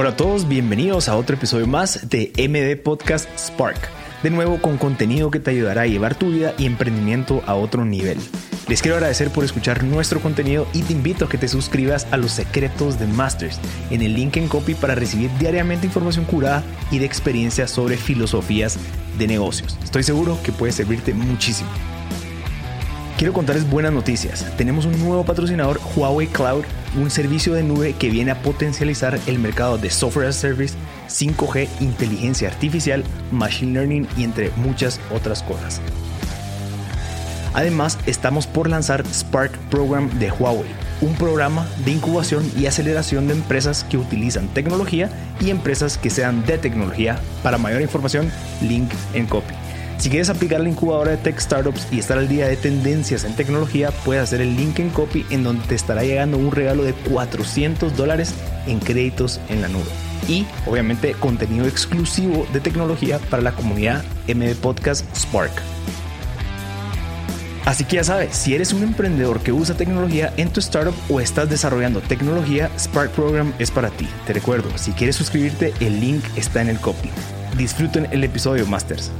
Hola a todos, bienvenidos a otro episodio más de MD Podcast Spark. De nuevo con contenido que te ayudará a llevar tu vida y emprendimiento a otro nivel. Les quiero agradecer por escuchar nuestro contenido y te invito a que te suscribas a los secretos de Masters en el link en copy para recibir diariamente información curada y de experiencias sobre filosofías de negocios. Estoy seguro que puede servirte muchísimo. Quiero contarles buenas noticias. Tenemos un nuevo patrocinador, Huawei Cloud, un servicio de nube que viene a potencializar el mercado de software as a service, 5G, inteligencia artificial, machine learning y entre muchas otras cosas. Además, estamos por lanzar Spark Program de Huawei, un programa de incubación y aceleración de empresas que utilizan tecnología y empresas que sean de tecnología. Para mayor información, link en copy. Si quieres aplicar la incubadora de Tech Startups y estar al día de tendencias en tecnología, puedes hacer el link en copy en donde te estará llegando un regalo de 400 dólares en créditos en la nube. Y obviamente contenido exclusivo de tecnología para la comunidad MD Podcast Spark. Así que ya sabes, si eres un emprendedor que usa tecnología en tu startup o estás desarrollando tecnología, Spark Program es para ti. Te recuerdo, si quieres suscribirte, el link está en el copy. Disfruten el episodio, Masters.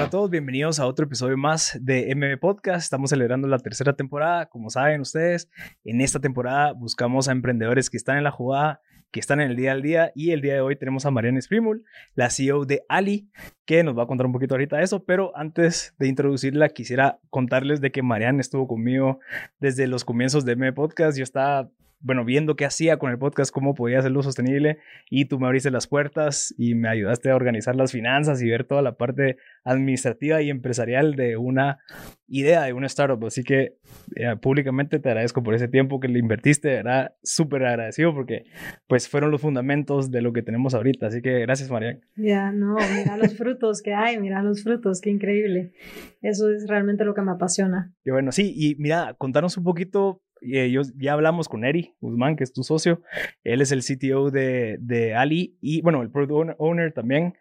Hola a todos, bienvenidos a otro episodio más de MM Podcast. Estamos celebrando la tercera temporada. Como saben ustedes, en esta temporada buscamos a emprendedores que están en la jugada, que están en el día al día. Y el día de hoy tenemos a Mariana Sprimul, la CEO de Ali, que nos va a contar un poquito ahorita de eso. Pero antes de introducirla, quisiera contarles de que Mariana estuvo conmigo desde los comienzos de MM Podcast. Yo estaba bueno, viendo qué hacía con el podcast, cómo podía hacerlo sostenible y tú me abriste las puertas y me ayudaste a organizar las finanzas y ver toda la parte administrativa y empresarial de una idea, de una startup. Así que eh, públicamente te agradezco por ese tiempo que le invertiste, era súper agradecido porque pues fueron los fundamentos de lo que tenemos ahorita. Así que gracias, Marian. Ya, no, mira los frutos que hay, mira los frutos, qué increíble. Eso es realmente lo que me apasiona. Y bueno, sí, y mira, contanos un poquito eh, ya hablamos con Eri Guzmán, que es tu socio. Él es el CTO de, de Ali y, bueno, el product owner también.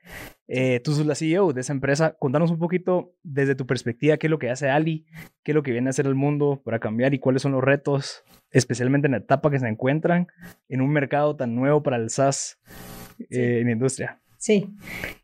Eh, tú sos la CEO de esa empresa. Contanos un poquito desde tu perspectiva qué es lo que hace Ali, qué es lo que viene a hacer el mundo para cambiar y cuáles son los retos, especialmente en la etapa que se encuentran en un mercado tan nuevo para el SaaS eh, en la industria. Sí.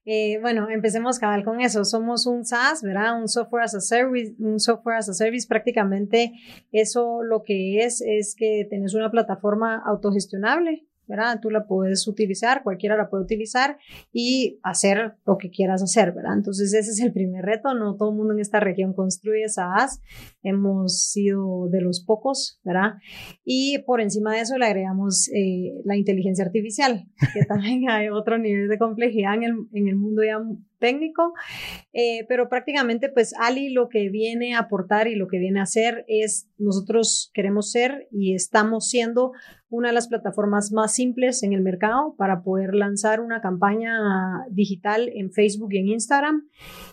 Eh, bueno, empecemos cabal con eso. Somos un SaaS, ¿verdad? Un software as a service, un software as a service. Prácticamente eso lo que es es que tenés una plataforma autogestionable ¿verdad? Tú la puedes utilizar, cualquiera la puede utilizar y hacer lo que quieras hacer, ¿verdad? Entonces ese es el primer reto, no todo el mundo en esta región construye SaaS, hemos sido de los pocos, ¿verdad? Y por encima de eso le agregamos eh, la inteligencia artificial, que también hay otro nivel de complejidad en el, en el mundo ya técnico, eh, pero prácticamente pues Ali lo que viene a aportar y lo que viene a hacer es nosotros queremos ser y estamos siendo una de las plataformas más simples en el mercado para poder lanzar una campaña digital en Facebook y en Instagram.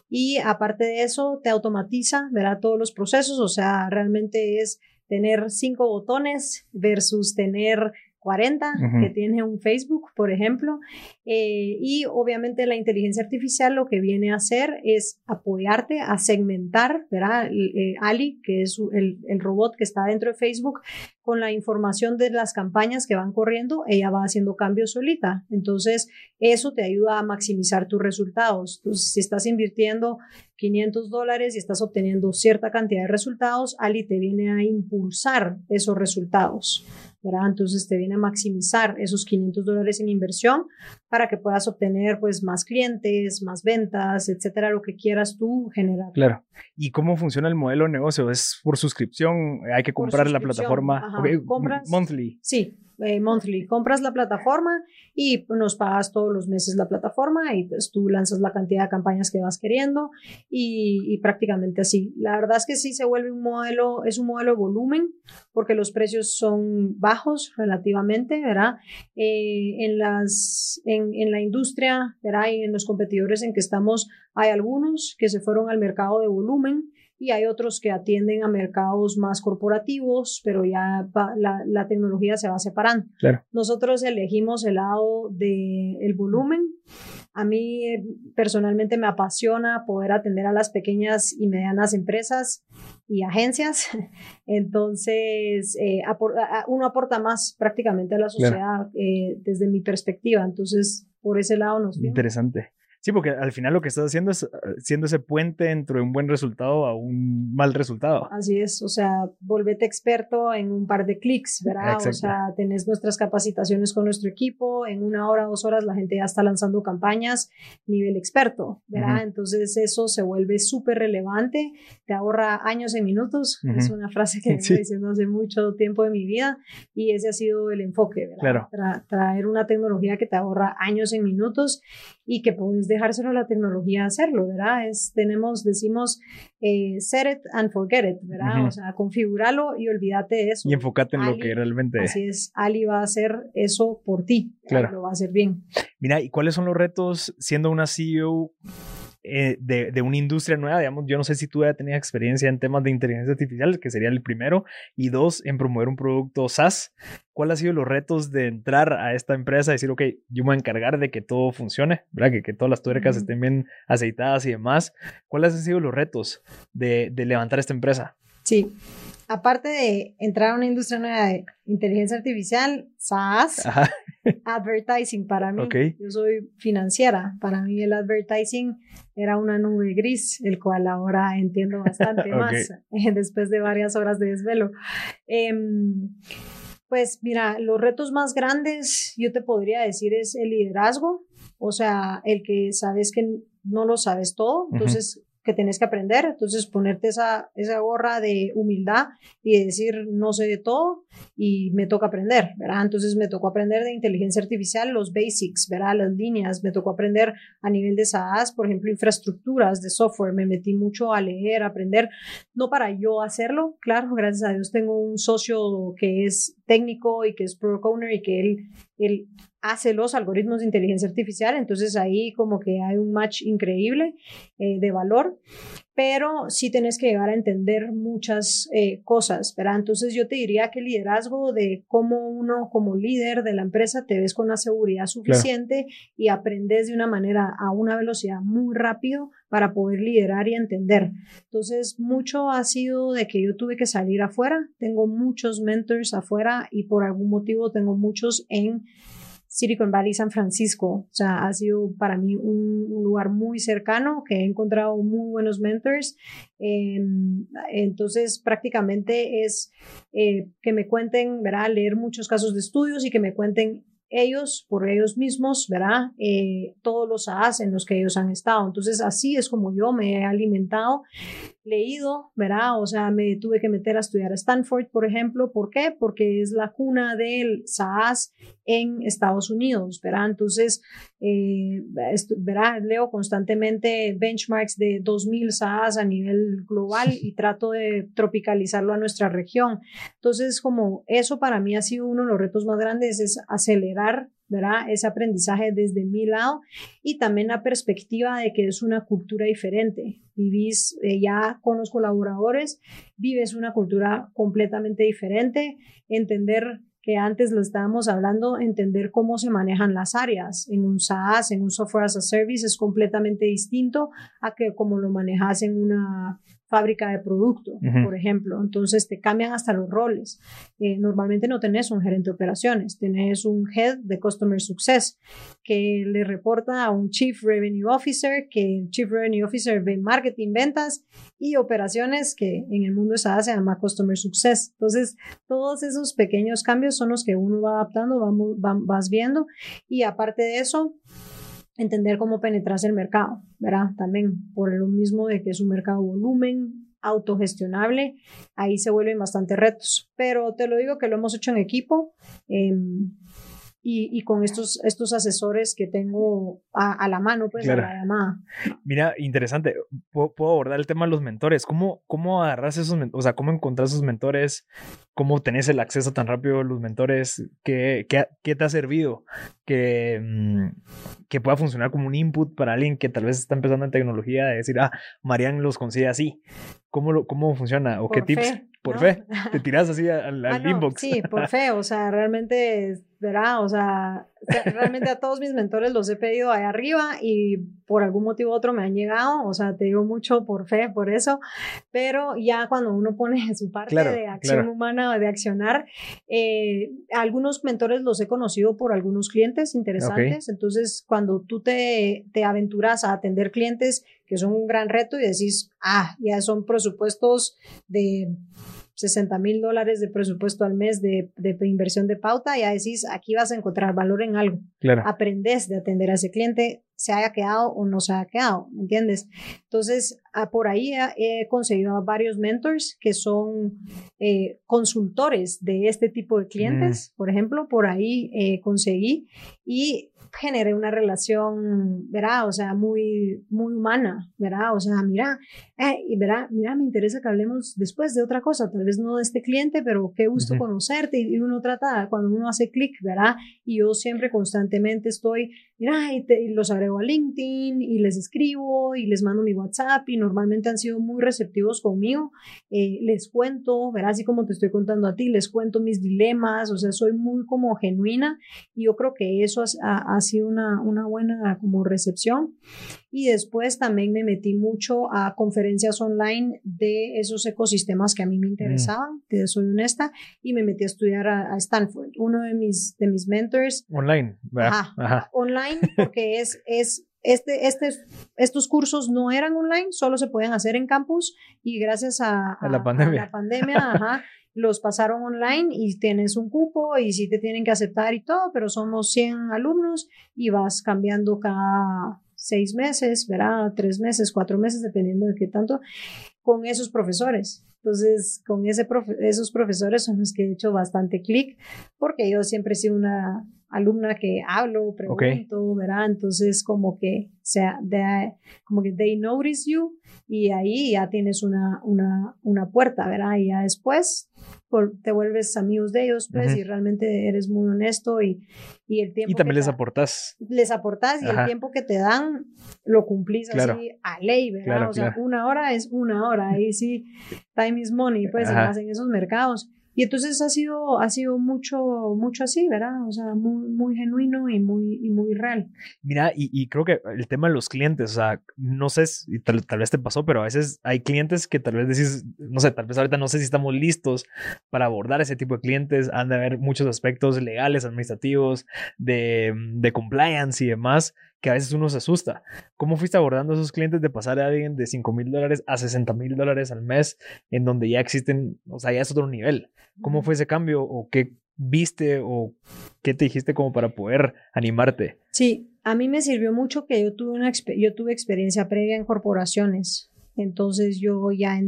Y aparte de eso, te automatiza, verá todos los procesos, o sea, realmente es tener cinco botones versus tener 40 que tiene un Facebook, por ejemplo. Eh, y obviamente la inteligencia artificial lo que viene a hacer es apoyarte a segmentar, ¿verdad? Eh, Ali, que es el, el, robot que está dentro de Facebook, con la información de las campañas que van corriendo, ella va haciendo cambios solita. Entonces, eso te ayuda a maximizar tus resultados. Entonces, si estás invirtiendo 500 dólares y estás obteniendo cierta cantidad de resultados, Ali te viene a impulsar esos resultados. ¿verdad? Entonces te viene a maximizar esos 500 dólares en inversión para que puedas obtener pues más clientes, más ventas, etcétera, lo que quieras tú generar. Claro. ¿Y cómo funciona el modelo de negocio? ¿Es por suscripción? ¿Hay que comprar la plataforma? Monthly. Sí, eh, monthly. Compras la plataforma y nos pagas todos los meses la plataforma y pues tú lanzas la cantidad de campañas que vas queriendo y, prácticamente así. La verdad es que sí se vuelve un modelo, es un modelo de volumen porque los precios son bajos relativamente, ¿verdad? Eh, en, las, en, en la industria, ¿verdad? Y en los competidores en que estamos hay algunos que se fueron al mercado de volumen y hay otros que atienden a mercados más corporativos, pero ya la, la, tecnología se va separando. Claro. Nosotros elegimos el lado del el volumen. A mí eh, personalmente me apasiona poder atender a las pequeñas y medianas empresas y agencias. Entonces, eh, uno aporta más prácticamente a la sociedad eh, desde mi perspectiva. Entonces, por ese lado nos... Interesante. Sí, porque al final lo que estás haciendo es ah, siendo ese puente entre un buen resultado a un mal resultado. Así es, o sea, volvete experto en un par de clics, ¿verdad? O sea, tenés nuestras capacitaciones con nuestro equipo, en una hora, dos horas la gente ya está lanzando campañas nivel experto, ¿verdad? Entonces eso se vuelve súper relevante, te ahorra años y minutos, es una frase que vengo diciendo hace mucho tiempo de mi vida y ese ha sido el enfoque, ¿verdad? Claro. traer una tecnología que te ahorra años y minutos y que puedes dejárselo a la tecnología hacerlo, ¿verdad? Es, tenemos, decimos, eh, set it and forget it, ¿verdad? O sea, configúralo y olvídate de eso. Y enfócate en lo que realmente... Así es, Ali va a hacer eso por ti, claro. lo va a hacer bien. Mira, ¿y cuáles son los retos siendo una CEO eh, de, de, una industria nueva, digamos, yo no sé si tú ya tenías experiencia en temas de inteligencia artificial, que sería el primero, y dos, en promover un producto SaaS. ¿Cuáles han sido los retos de entrar a esta empresa y decir, ok, yo me voy a encargar de que todo funcione, ¿verdad? Que, que todas las tuercas estén bien aceitadas y demás? ¿Cuáles han sido los retos de, de levantar esta empresa? Sí, aparte de entrar a una industria nueva de inteligencia artificial, SaaS, advertising para mí. Yo soy financiera. Para mí el advertising era una nube gris, el cual ahora entiendo bastante más después de varias horas de desvelo. Em, pues mira, los retos más grandes, yo te podría decir, es el liderazgo, o sea, el que sabes que no lo sabes todo, entonces que tenés que aprender. Entonces, ponerte esa, esa gorra de humildad y decir, no sé de todo y me toca aprender, ¿verdad? Entonces, me tocó aprender de inteligencia artificial, los basics, ¿verdad? Las líneas. Me tocó aprender a nivel de SaaS, por ejemplo, infraestructuras de software. Me metí mucho a leer, a aprender, no para yo hacerlo, claro, gracias a Dios tengo un socio que es técnico y que es product owner y que él, él hace los algoritmos de inteligencia artificial, entonces ahí como que hay un match increíble eh, de valor, pero sí tenés que llegar a entender muchas eh, cosas, ¿verdad? Entonces yo te diría que el liderazgo de cómo uno como líder de la empresa te ves con la seguridad suficiente y aprendes de una manera a una velocidad muy rápido para poder liderar y entender. Entonces, mucho ha sido de que yo tuve que salir afuera, tengo muchos mentors afuera y por algún motivo tengo muchos en Silicon Valley, San Francisco. O sea, ha sido para mí un, lugar muy cercano, que he encontrado muy buenos mentors. Em, entonces, prácticamente es eh, que me cuenten, ¿verdad? Leer muchos casos de estudios y que me cuenten ellos, por ellos mismos, ¿verdad? Eh, todos los AAS en los que ellos han estado. Entonces, así es como yo me he alimentado, leído, ¿verdad? O sea, me tuve que meter a estudiar a Stanford, por ejemplo. ¿Por qué? Porque es la cuna del SaaS en Estados Unidos, ¿verdad? Entonces, eh. Leo constantemente benchmarks de 2000 SaaS a nivel global y trato de tropicalizarlo a nuestra región. Entonces, como eso para mí ha sido uno de los retos más grandes, es acelerar ¿verdad? Ese aprendizaje desde mi lado y también la perspectiva de que es una cultura diferente. Vivís eh, ya con los colaboradores, vives una cultura completamente diferente, entender que antes lo estábamos hablando, entender cómo se manejan las áreas. En un SaaS, en un Software as a Service es completamente distinto a que como lo manejas en una fábrica de producto, por ejemplo. Entonces te cambian hasta los roles. Eh, normalmente no tenés un gerente de operaciones, tenés un head de Customer Success que le reporta a un Chief Revenue Officer, que el Chief Revenue Officer ve marketing, ventas y operaciones que en el mundo SaaS se llama Customer Success. Entonces, todos esos pequeños cambios son los que uno va adaptando, vamos, vas viendo y aparte de eso, entender cómo penetras el mercado, ¿verdad? También por lo mismo de que es un mercado volumen, autogestionable, ahí se vuelven bastante retos. Pero te lo digo que lo hemos hecho en equipo. Em, y, y, con estos, estos asesores que tengo a, a la mano, pues, a la llamada. Mira, interesante. Puedo, abordar el tema de los mentores. ¿Cómo, cómo agarras esos mentores? O sea, ¿cómo encontrar esos mentores? ¿Cómo tenés el acceso tan rápido a los mentores? ¿Qué, qué, qué te ha servido? Que, mm, que pueda funcionar como un input para alguien que tal vez está empezando en tecnología, de decir, ah, Marian los consigue así. ¿Cómo, lo, cómo funciona? ¿O qué tips? Por fe, te tiras así al, al ah, inbox. Sí, por fe, o sea, realmente, verá, o sea, realmente a todos mis mentores los he pedido ahí arriba y por algún motivo u otro me han llegado, o sea, te digo mucho por fe, por eso, pero ya cuando uno pone su parte de acción humana, de accionar, eh, algunos mentores los he conocido por algunos clientes interesantes, entonces cuando tú te, te aventuras a atender clientes que son un gran reto y decís, ah, ya son presupuestos de 60 mil dólares de presupuesto al mes de, de, inversión de pauta, ya decís, aquí vas a encontrar valor en algo. Claro. Aprendes de atender a ese cliente, se haya quedado o no se haya quedado, ¿me entiendes? Entonces, ah, por ahí he conseguido a varios mentors que son eh, consultores de este tipo de clientes, por ejemplo, por ahí eh, conseguí y generé una relación, ¿verdad? O sea, muy, muy humana, ¿verdad? O sea, mira, eh, y verá, mira, me interesa que hablemos después de otra cosa, tal vez no de este cliente, pero qué gusto conocerte y uno trata, cuando uno hace clic, ¿verdad? Y yo siempre constantemente estoy, mira, y, y los agrego a LinkedIn y les escribo y les mando mi WhatsApp y normalmente han sido muy receptivos conmigo, eh, les cuento, ¿verdad? Así como te estoy contando a ti, les cuento mis dilemas, o sea, soy muy como genuina y yo creo que eso ha, ha sido una, una buena como recepción. Y después también me metí mucho a conferencias online de esos ecosistemas que a mí me mm. interesaban, te soy honesta, y me metí a estudiar a, Stanford. Uno de mis, de mis mentors. Online, ajá, online, porque es, es este, este, estos cursos no eran online, solo se pueden hacer en campus y gracias a, la pandemia, la pandemia ajá, los pasaron online y tienes un cupo y sí te tienen que aceptar y todo, pero somos 100 alumnos y vas cambiando cada seis meses, verá, tres meses, cuatro meses, dependiendo de qué tanto, con esos profesores. Entonces, con ese esos profesores son los que he hecho bastante clic, porque yo siempre he sido una alumna que hablo, pregunto, ¿verdad? Entonces, como que, sea, de, como que they notice you y ahí ya tienes una, una, una puerta, ¿verdad? Y ya después te vuelves amigos de ellos, pues, y realmente eres muy honesto y, y el tiempo. Y también les aportas. Les aportas y el tiempo que te dan lo cumplís así a ley, ¿verdad? o sea, una hora es una hora, ahí sí, time is money, pues, más en esos mercados. Y entonces ha sido, ha sido mucho, mucho así, ¿verdad? O sea, muy, muy genuino y muy, y muy real. Mira, y, creo que el tema de los clientes, o sea, no sé, si tal, tal, vez te pasó, pero a veces hay clientes que tal vez decís, no sé, tal vez ahorita no sé si estamos listos para abordar ese tipo de clientes. Han de haber muchos aspectos legales, administrativos, de, de compliance y demás que a veces uno se asusta. ¿Cómo fuiste abordando a esos clientes de pasar a alguien de 5 mil dólares a 60 mil dólares al mes, en donde ya existen, o sea, ya es otro nivel? ¿Cómo fue ese cambio o qué viste o qué te dijiste como para poder animarte? Sí, a mí me sirvió mucho que yo tuve, una, yo tuve experiencia previa en corporaciones. Entonces yo ya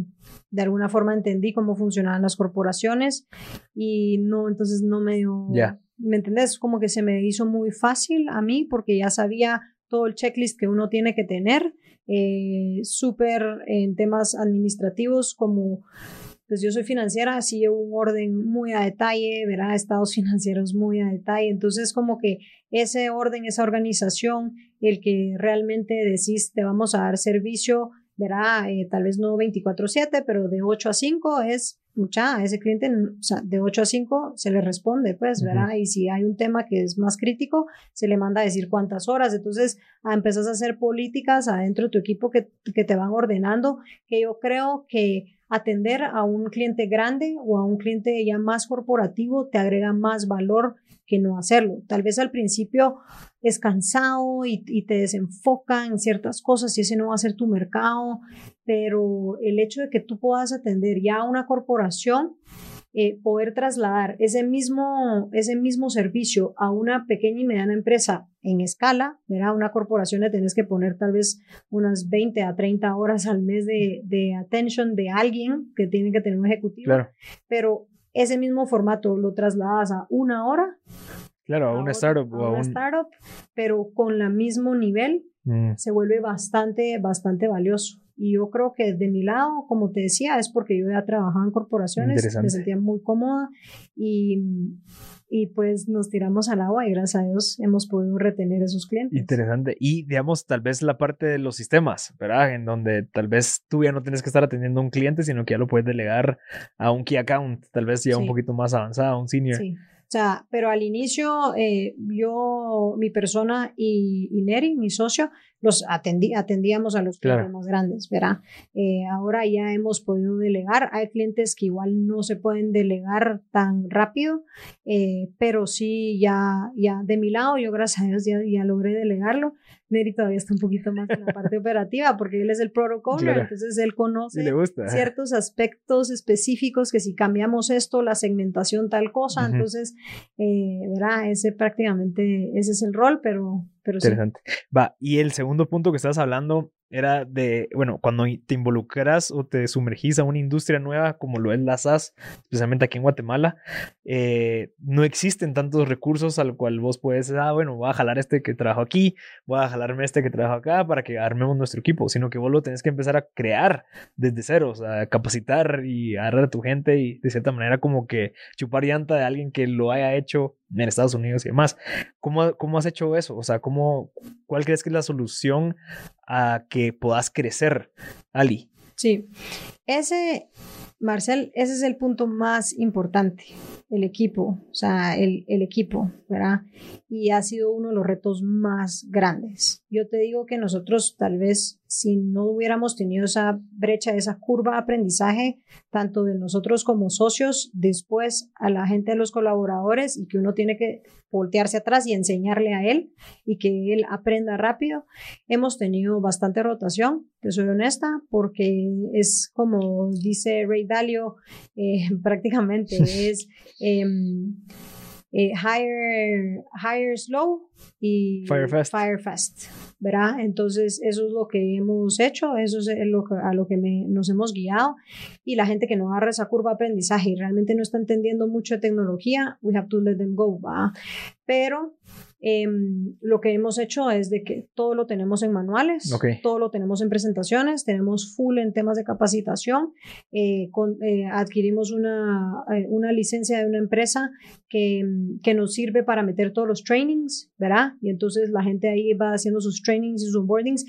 de alguna forma entendí cómo funcionaban las corporaciones y no, entonces no me dio, ¿me entendés? Como que se me hizo muy fácil a mí porque ya sabía todo el checklist que uno tiene que tener, eh, súper en temas administrativos como pues yo soy financiera, así llevo un orden muy a detalle, verá estados financieros muy a detalle, entonces como que ese orden, esa organización, el que realmente decís te vamos a dar servicio, verá, eh, tal vez no 24/7, pero de 8 a 5 es mucha, a ese cliente, o sea, de 8 a 5 se le responde, pues, ¿verdad? Y si hay un tema que es más crítico, se le manda a decir cuántas horas. Entonces, a, empezás a hacer políticas adentro de tu equipo que, que te van ordenando, que yo creo que atender a un cliente grande o a un cliente ya más corporativo te agrega más valor que no hacerlo. Tal vez al principio es cansado y, te desenfoca en ciertas cosas y ese no va a ser tu mercado, pero el hecho de que tú puedas atender ya a una corporación, eh, poder trasladar ese mismo, ese mismo servicio a una pequeña y mediana empresa en escala, ¿verdad? Una corporación le tienes que poner tal vez unas 20 a 30 horas al mes de, de attention de alguien que tiene que tener un ejecutivo, pero ese mismo formato lo trasladas a una hora Claro, a, una startup a, una startup, pero con el mismo nivel mm. se vuelve bastante, bastante valioso. Y yo creo que de mi lado, como te decía, es porque yo ya trabajaba en corporaciones, me sentía muy cómoda y, y pues nos tiramos al agua y gracias a Dios hemos podido retener esos clientes. Interesante. Y digamos, tal vez la parte de los sistemas, ¿verdad? En donde tal vez tú ya no tienes que estar atendiendo a un cliente, sino que ya lo puedes delegar a un key account, tal vez ya un poquito más avanzado, un senior. Sí. O sea, pero al inicio eh, yo, mi persona y, y Neri, mi socio, los atendí, atendíamos a los clientes más grandes, ¿verdad? Eh, ahora ya hemos podido delegar. Hay clientes que igual no se pueden delegar tan rápido, eh, pero sí, ya, ya de mi lado, yo gracias a Dios ya, ya logré delegarlo. Neri todavía está un poquito más en la parte operativa porque él es el protocolo, entonces él conoce ciertos aspectos específicos que si cambiamos esto, la segmentación tal cosa, entonces, eh, ¿verdad? Ese prácticamente, ese es el rol, pero Interesante. Va, y el segundo punto que estás hablando era de, bueno, cuando te involucras o te sumergís a una industria nueva como lo es la SAS, especialmente aquí en Guatemala, eh, no existen tantos recursos al cual vos puedes, ah, bueno, voy a jalar este que trabajo aquí, voy a jalarme este que trabajo acá para que armemos nuestro equipo, sino que vos lo tenés que empezar a crear desde cero, o sea, capacitar y agarrar a tu gente y de cierta manera como que chupar llanta de alguien que lo haya hecho en Estados Unidos y demás. ¿Cómo, cómo has hecho eso? O sea, ¿cómo, ¿cuál crees que es la solución a que puedas crecer, Ali? Sí, ese, Marcel, ese es el punto más importante, el equipo, o sea, el, el, equipo, ¿verdad? Y ha sido uno de los retos más grandes. Yo te digo que nosotros tal vez si no hubiéramos tenido esa brecha, esa curva de aprendizaje, tanto de nosotros como socios, después a la gente de los colaboradores y que uno tiene que voltearse atrás y enseñarle a él y que él aprenda rápido. Hemos tenido bastante rotación, te soy honesta, porque es como dice Ray Dalio, eh, prácticamente es... Em, eh, hire, hire slow y fire fast. fire fast, ¿verdad? Entonces, eso es lo que hemos hecho, eso es lo a lo que nos hemos guiado. Y la gente que no agarra esa curva de aprendizaje y realmente no está entendiendo mucho de tecnología, we have to let them go, ¿va? Pero Em, lo que hemos hecho es de que todo lo tenemos en manuales, todo lo tenemos en presentaciones, tenemos full en temas de capacitación, eh, eh, adquirimos una, eh, una, licencia de una empresa que, que, nos sirve para meter todos los trainings, ¿verdad? Y entonces la gente ahí va haciendo sus trainings y sus onboardings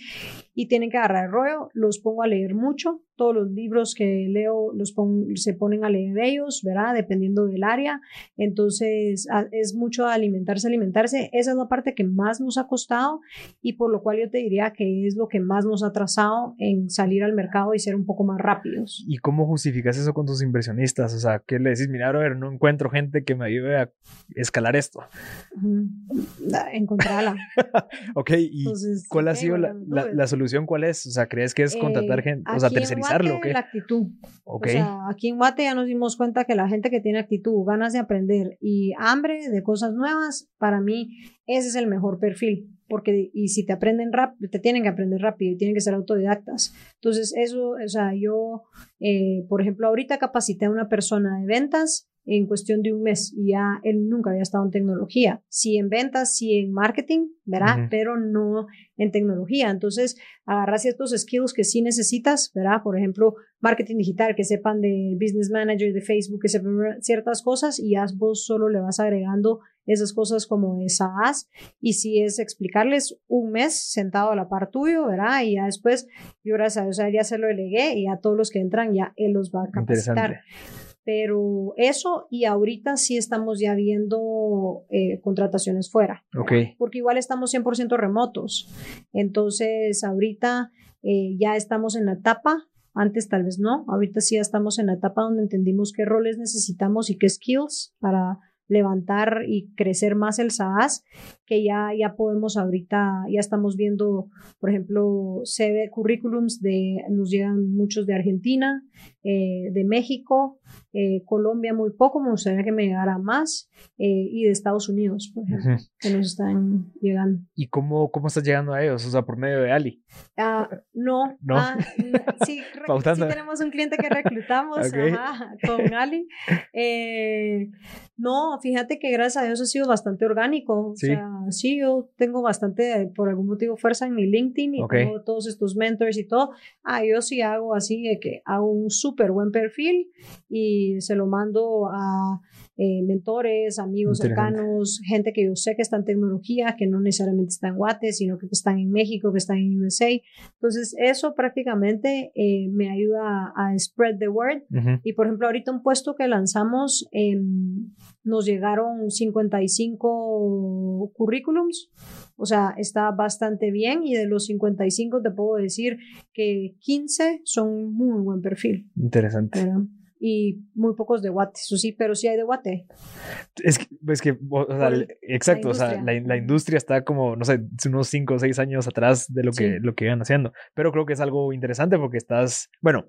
y tienen que agarrar el rollo, los pongo a leer mucho, todos los libros que leo los se ponen a leer ellos, ¿verdad? Dependiendo del área. Entonces, es mucho alimentarse, alimentarse. Esa es la parte que más nos ha costado y por lo cual yo te diría que es lo que más nos ha trazado en salir al mercado y ser un poco más rápidos. ¿Y cómo justificas eso con tus inversionistas? O sea, ¿qué le decís? Mira, a ver, no encuentro gente que me ayude a escalar esto. Encontrarla. ok, ¿y cuál ha sido la, solución? ¿Cuál es? O sea, ¿crees que es contratar eh, gente? O sea, tercerizar la actitud. O sea, aquí en Guate ya nos dimos cuenta que la gente que tiene actitud, ganas de aprender y hambre de cosas nuevas, para mí ese es el mejor perfil. Porque, y si te aprenden rápido, te tienen que aprender rápido y tienen que ser autodidactas. Entonces, eso, o sea, yo, eh, por ejemplo, ahorita capacité a una persona de ventas en cuestión de un mes y ya él nunca había estado en tecnología. Sí en ventas, sí en marketing, ¿verdad? Pero no en tecnología. Entonces, agarras ciertos skills que sí necesitas, ¿verdad? Por ejemplo, marketing digital, que sepan de business manager, de Facebook, que sepan ciertas cosas y ya vos solo le vas agregando esas cosas como de SaaS y si es explicarles un mes sentado a la par tuyo, ¿verdad? Y ya después, yo gracias a Dios ya se lo delegué y a todos los que entran ya él los va a capacitar. Pero eso y ahorita sí estamos ya viendo eh, contrataciones fuera. Porque igual estamos 100% remotos. Entonces, ahorita eh, ya estamos en la etapa antes tal vez no, ahorita sí ya estamos en la etapa donde entendimos qué roles necesitamos y qué skills para levantar y crecer más el SaaS que ya, ya podemos ahorita, ya estamos viendo, por ejemplo, CV currículums de, nos llegan muchos de Argentina, eh, de México, eh, Colombia muy poco, me gustaría que me llegara más, eh, y de Estados Unidos, por ejemplo, que nos están llegando. ¿Y cómo, cómo estás llegando a ellos? O sea, por medio de Ali. Ah, no, ¿No? Ah, sí, sí, tenemos un cliente que reclutamos con Ali. no, fíjate que gracias a Dios ha sido bastante orgánico. O sea, sí, yo tengo bastante, por algún motivo, fuerza en mi LinkedIn y tengo todos estos mentors y todo. Ah, yo sí hago así de que hago un súper buen perfil y se lo mando a eh, mentores, amigos cercanos, gente que yo sé que está en tecnología, que no necesariamente está en Guate, sino que están en México, que están en USA. Entonces, eso prácticamente eh, me ayuda a, spread the word. Y por ejemplo, ahorita un puesto que lanzamos, nos llegaron 55 currículums. O sea, está bastante bien y de los 55 te puedo decir que 15 son muy buen perfil. Interesante y muy pocos de Guate, eso sí, pero sí hay de Guate. Es que, es que o sea, exacto, o sea, la, la, industria está como, no sé, unos 5 o 6 años atrás de lo que, lo que iban haciendo, pero creo que es algo interesante porque estás, bueno,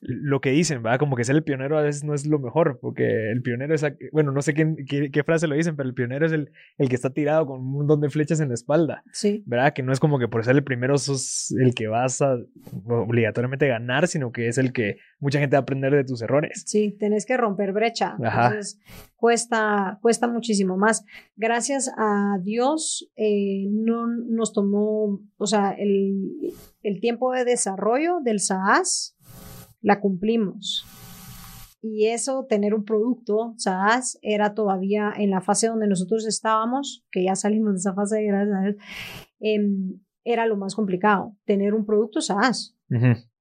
lo que dicen, ¿verdad? Como que ser el pionero a veces no es lo mejor, porque el pionero es, bueno, no sé qué, qué, frase lo dicen, pero el pionero es el, el que está tirado con un montón de flechas en la espalda, sí. ¿verdad? Que no es como que por ser el primero sos el que vas a obligatoriamente ganar, sino que es el que mucha gente va a aprender de tus errores. Sí, tenés que romper brecha. Entonces, cuesta, cuesta muchísimo más. Gracias a Dios, eh, no nos tomó, o sea, el, el tiempo de desarrollo del SaaS la cumplimos. Y eso, tener un producto SaaS, era todavía en la fase donde nosotros estábamos, que ya salimos de esa fase, gracias a Dios, em, era lo más complicado, tener un producto SaaS.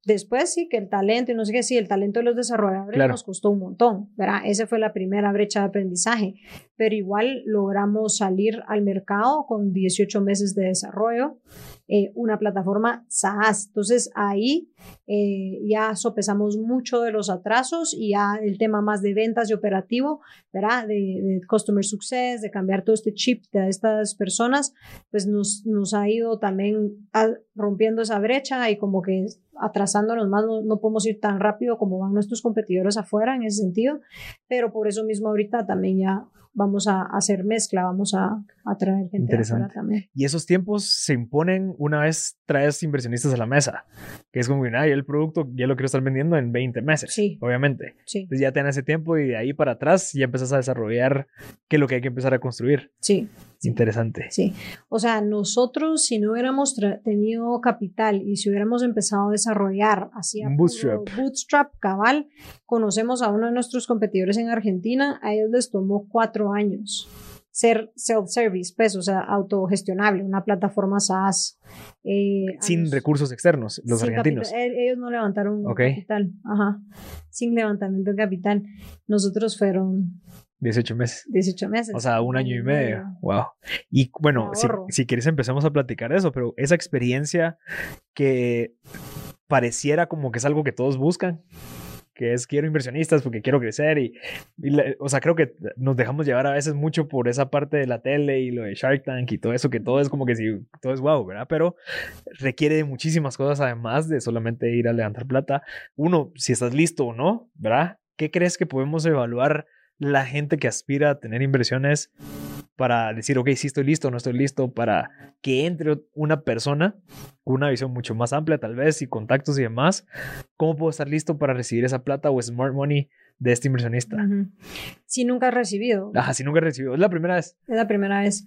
Después sí que el talento y no sé qué, sí, el talento de los desarrolladores nos costó un montón, ¿verdad? Esa fue la primera brecha de aprendizaje, pero igual logramos salir al mercado con 18 meses de desarrollo, eh, una plataforma SaaS. Entonces ahí eh, ya sopesamos mucho de los atrasos y ya el tema más de ventas y operativo, ¿verdad? De, customer success, de cambiar todo este chip de estas personas, pues nos, nos ha ido también rompiendo esa brecha y como que atrasándonos más, no, podemos ir tan rápido como van nuestros competidores afuera en ese sentido, pero por eso mismo ahorita también ya vamos a, hacer mezcla, vamos a, a traer gente Interesante. también. Y esos tiempos se imponen una vez traes inversionistas a la mesa, que es como que, ah, el producto ya lo quiero estar vendiendo en 20 meses, sí. obviamente. Sí. Entonces ya tenés ese tiempo y de ahí para atrás ya empezás a desarrollar qué es lo que hay que empezar a construir. Sí. Interesante. Sí. O sea, nosotros si no hubiéramos tenido capital y si hubiéramos empezado a desarrollar así bootstrap. bootstrap cabal, conocemos a uno de nuestros competidores en Argentina, a ellos les tomó cuatro años ser self-service, pues, o sea, autogestionable, una plataforma SaaS. Eh, sin recursos externos, los argentinos. ellos no levantaron capital, ajá, sin levantamiento de capital. Nosotros fueron 18 meses. 18 meses. O sea, un año y medio. Wow. Y bueno, si, si, quieres empezamos a platicar de eso, pero esa experiencia que pareciera como que es algo que todos buscan, que es quiero inversionistas porque quiero crecer y, o sea, creo que nos dejamos llevar a veces mucho por esa parte de la tele y lo de Shark Tank y todo eso, que todo es como que si todo es wow, ¿verdad? Pero requiere de muchísimas cosas además de solamente ir a levantar plata. Uno, si estás listo o no, ¿verdad? ¿Qué crees que podemos evaluar la gente que aspira a tener inversiones para decir, ok, sí estoy listo, no estoy listo, para que entre una persona con una visión mucho más amplia tal vez y contactos y demás, ¿cómo puedo estar listo para recibir esa plata o smart money de este inversionista? Si nunca has recibido. Ajá, si nunca has recibido. Es la primera vez. Es la primera vez.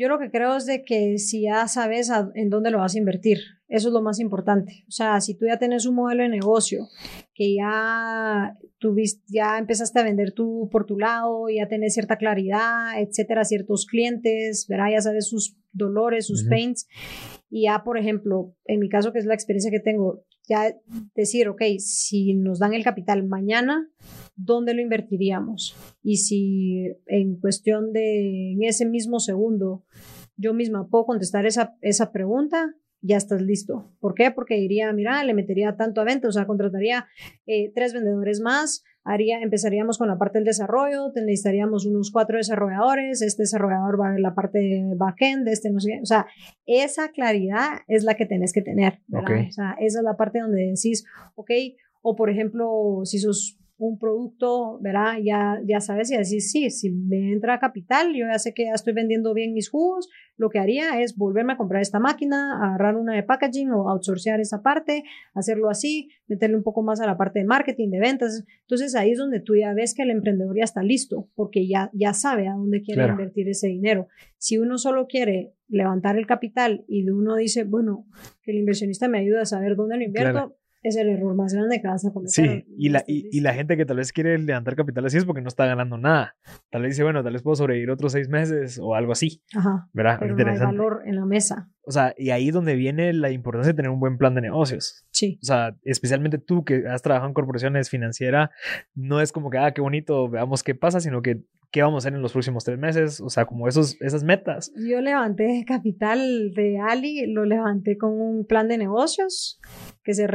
Yo lo que creo es de que si ya sabes en dónde lo vas a invertir, eso es lo más importante. O sea, si tú ya tienes un modelo de negocio que ya tuviste, ya empezaste a vender tú por tu lado, ya tienes cierta claridad, etcétera, ciertos clientes, verá, ya sabes sus dolores, sus pains, y ya, por ejemplo, en mi caso, que es la experiencia que tengo, ya decir, ok, si nos dan el capital mañana, ¿dónde lo invertiríamos? Y si en cuestión de, en ese mismo segundo, yo misma puedo contestar esa, esa pregunta, ya estás listo. ¿Por qué? Porque diría, mira, le metería tanto a venta, o sea, contrataría eh, tres vendedores más, haría, empezaríamos con la parte del desarrollo, necesitaríamos unos cuatro desarrolladores, este desarrollador va a ver la parte de backend, este no sé o sea, esa claridad es la que tenés que tener, ¿verdad? O sea, esa es la parte donde decís, ok, o por ejemplo, si sos un producto, ¿verdad? Ya, ya sabes y decir, sí, si me entra capital, yo ya sé que ya estoy vendiendo bien mis jugos, lo que haría es volverme a comprar esta máquina, agarrar una de packaging o outsourcear esa parte, hacerlo así, meterle un poco más a la parte de marketing, de ventas. Entonces ahí es donde tú ya ves que el emprendedor ya está listo, porque ya, ya sabe a dónde quiere invertir ese dinero. Si uno solo quiere levantar el capital y uno dice, bueno, que el inversionista me ayude a saber dónde lo invierto, es el error más grande que vas a cometer. Sí, y la, y, la gente que tal vez quiere levantar capital así es porque no está ganando nada. Tal vez dice, bueno, tal vez puedo sobrevivir otros seis meses o algo así. Ajá. ¿Verdad? Pero no hay valor en la mesa. O sea, y ahí donde viene la importancia de tener un buen plan de negocios. Sí. O sea, especialmente tú que has trabajado en corporaciones financieras, no es como que, ah, qué bonito, veamos qué pasa, sino que qué vamos a hacer en los próximos tres meses, o sea, como esos, esas metas. Yo levanté capital de Ali, lo levanté con un plan de negocios que se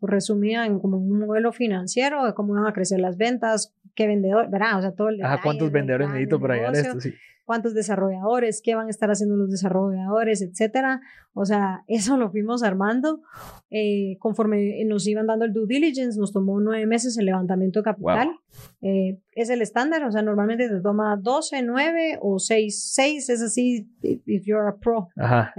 resumía en como un modelo financiero de cómo iban a crecer las ventas, qué vendedor, ¿verdad? O sea, todo el Ajá, ¿cuántos vendedores necesito para llegar a esto? Sí cuántos desarrolladores, qué van a estar haciendo los desarrolladores, etcétera. O sea, eso lo fuimos armando. Eh, conforme nos iban dando el due diligence, nos tomó nueve meses el levantamiento de capital. Eh, es el estándar, o sea, normalmente te toma 12, 9 o 6. 6 es así, if you're a pro. Ajá.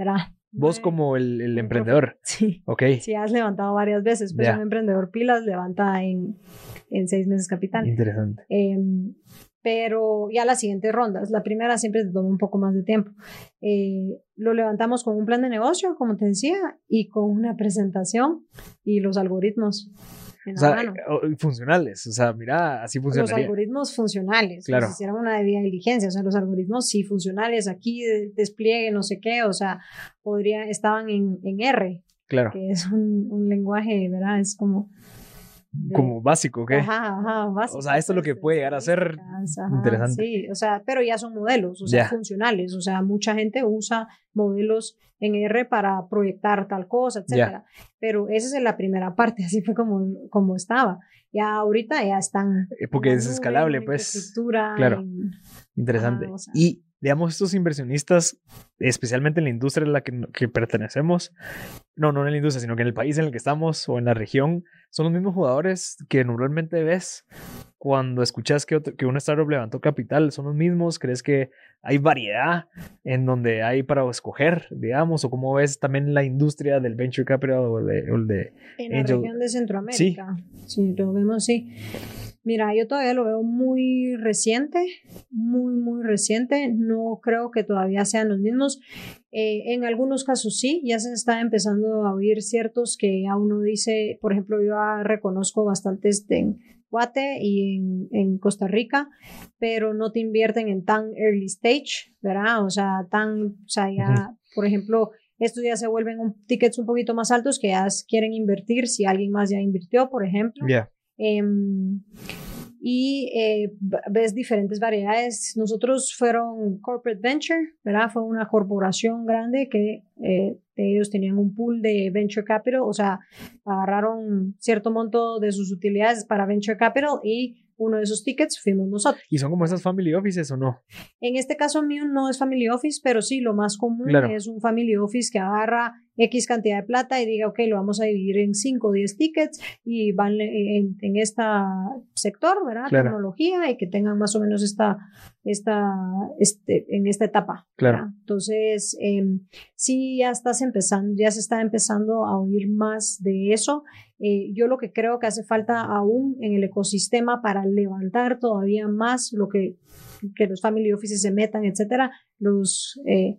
Vos como el, el emprendedor. Sí. Ok. Sí, has levantado varias veces, pues un emprendedor pilas levanta en, en seis meses capital. Interesante. Eh, pero ya las siguientes rondas, la primera siempre te toma un poco más de tiempo. Eh, lo levantamos con un plan de negocio, como te decía, y con una presentación y los algoritmos. o sea, eh, funcionales, o sea, mira, así funcionaría. Los algoritmos funcionales, claro. Si hicieran una debida diligencia, o sea, los algoritmos sí funcionales, aquí despliegue, no sé qué, o sea, podría, estaban en, en R, claro. que es un, un lenguaje, ¿verdad? Es como como básico, ¿qué? Ajá, ajá, básico. O sea, esto es lo que puede llegar a ser interesante. Sí, o sea, pero ya son modelos, o sea, funcionales. O sea, mucha gente usa modelos en R para proyectar tal cosa, etcétera. Pero esa es la primera parte, así fue como, como estaba. Ya ahorita ya están. Eh, porque es escalable, pues. Claro. Interesante. y digamos, estos inversionistas, especialmente en la industria en la que, que, pertenecemos, no, no en la industria, sino que en el país en el que estamos o en la región, son los mismos jugadores que normalmente ves cuando escuchas que, que un startup levantó capital. Son los mismos, crees que hay variedad en donde hay para escoger, digamos, o cómo ves también la industria del venture capital o, de, de en la región de Centroamérica. Sí, sí lo vemos, sí. Mira, yo todavía lo veo muy reciente, muy, muy reciente. No creo que todavía sean los mismos. Eh, en algunos casos sí, ya se está empezando a oír ciertos que a uno dice, por ejemplo, yo reconozco bastantes en Guate y en, en, Costa Rica, pero no te invierten en tan early stage, ¿verdad? O sea, tan, o sea, ya, por ejemplo, estos ya se vuelven un, tickets un poquito más altos que ya quieren invertir si alguien más ya invirtió, por ejemplo. Em, y eh, ves diferentes variedades. Nosotros fueron Corporate Venture, ¿verdad? Fue una corporación grande que eh, ellos tenían un pool de Venture Capital, o sea, agarraron cierto monto de sus utilidades para Venture Capital y uno de esos tickets fuimos nosotros. ¿Y son como esas family offices o no? En este caso mío no es family office, pero sí, lo más común es un family office que agarra X cantidad de plata y diga, ok, lo vamos a dividir en 5 o 10 tickets y van en, en este sector, ¿verdad? Tecnología y que tengan más o menos esta, esta, este, en esta etapa. Claro. Entonces, eh, sí, ya estás empezando, ya se está empezando a oír más de eso. Eh, yo lo que creo que hace falta aún en el ecosistema para levantar todavía más lo que, que los family offices se metan, etcétera, los eh,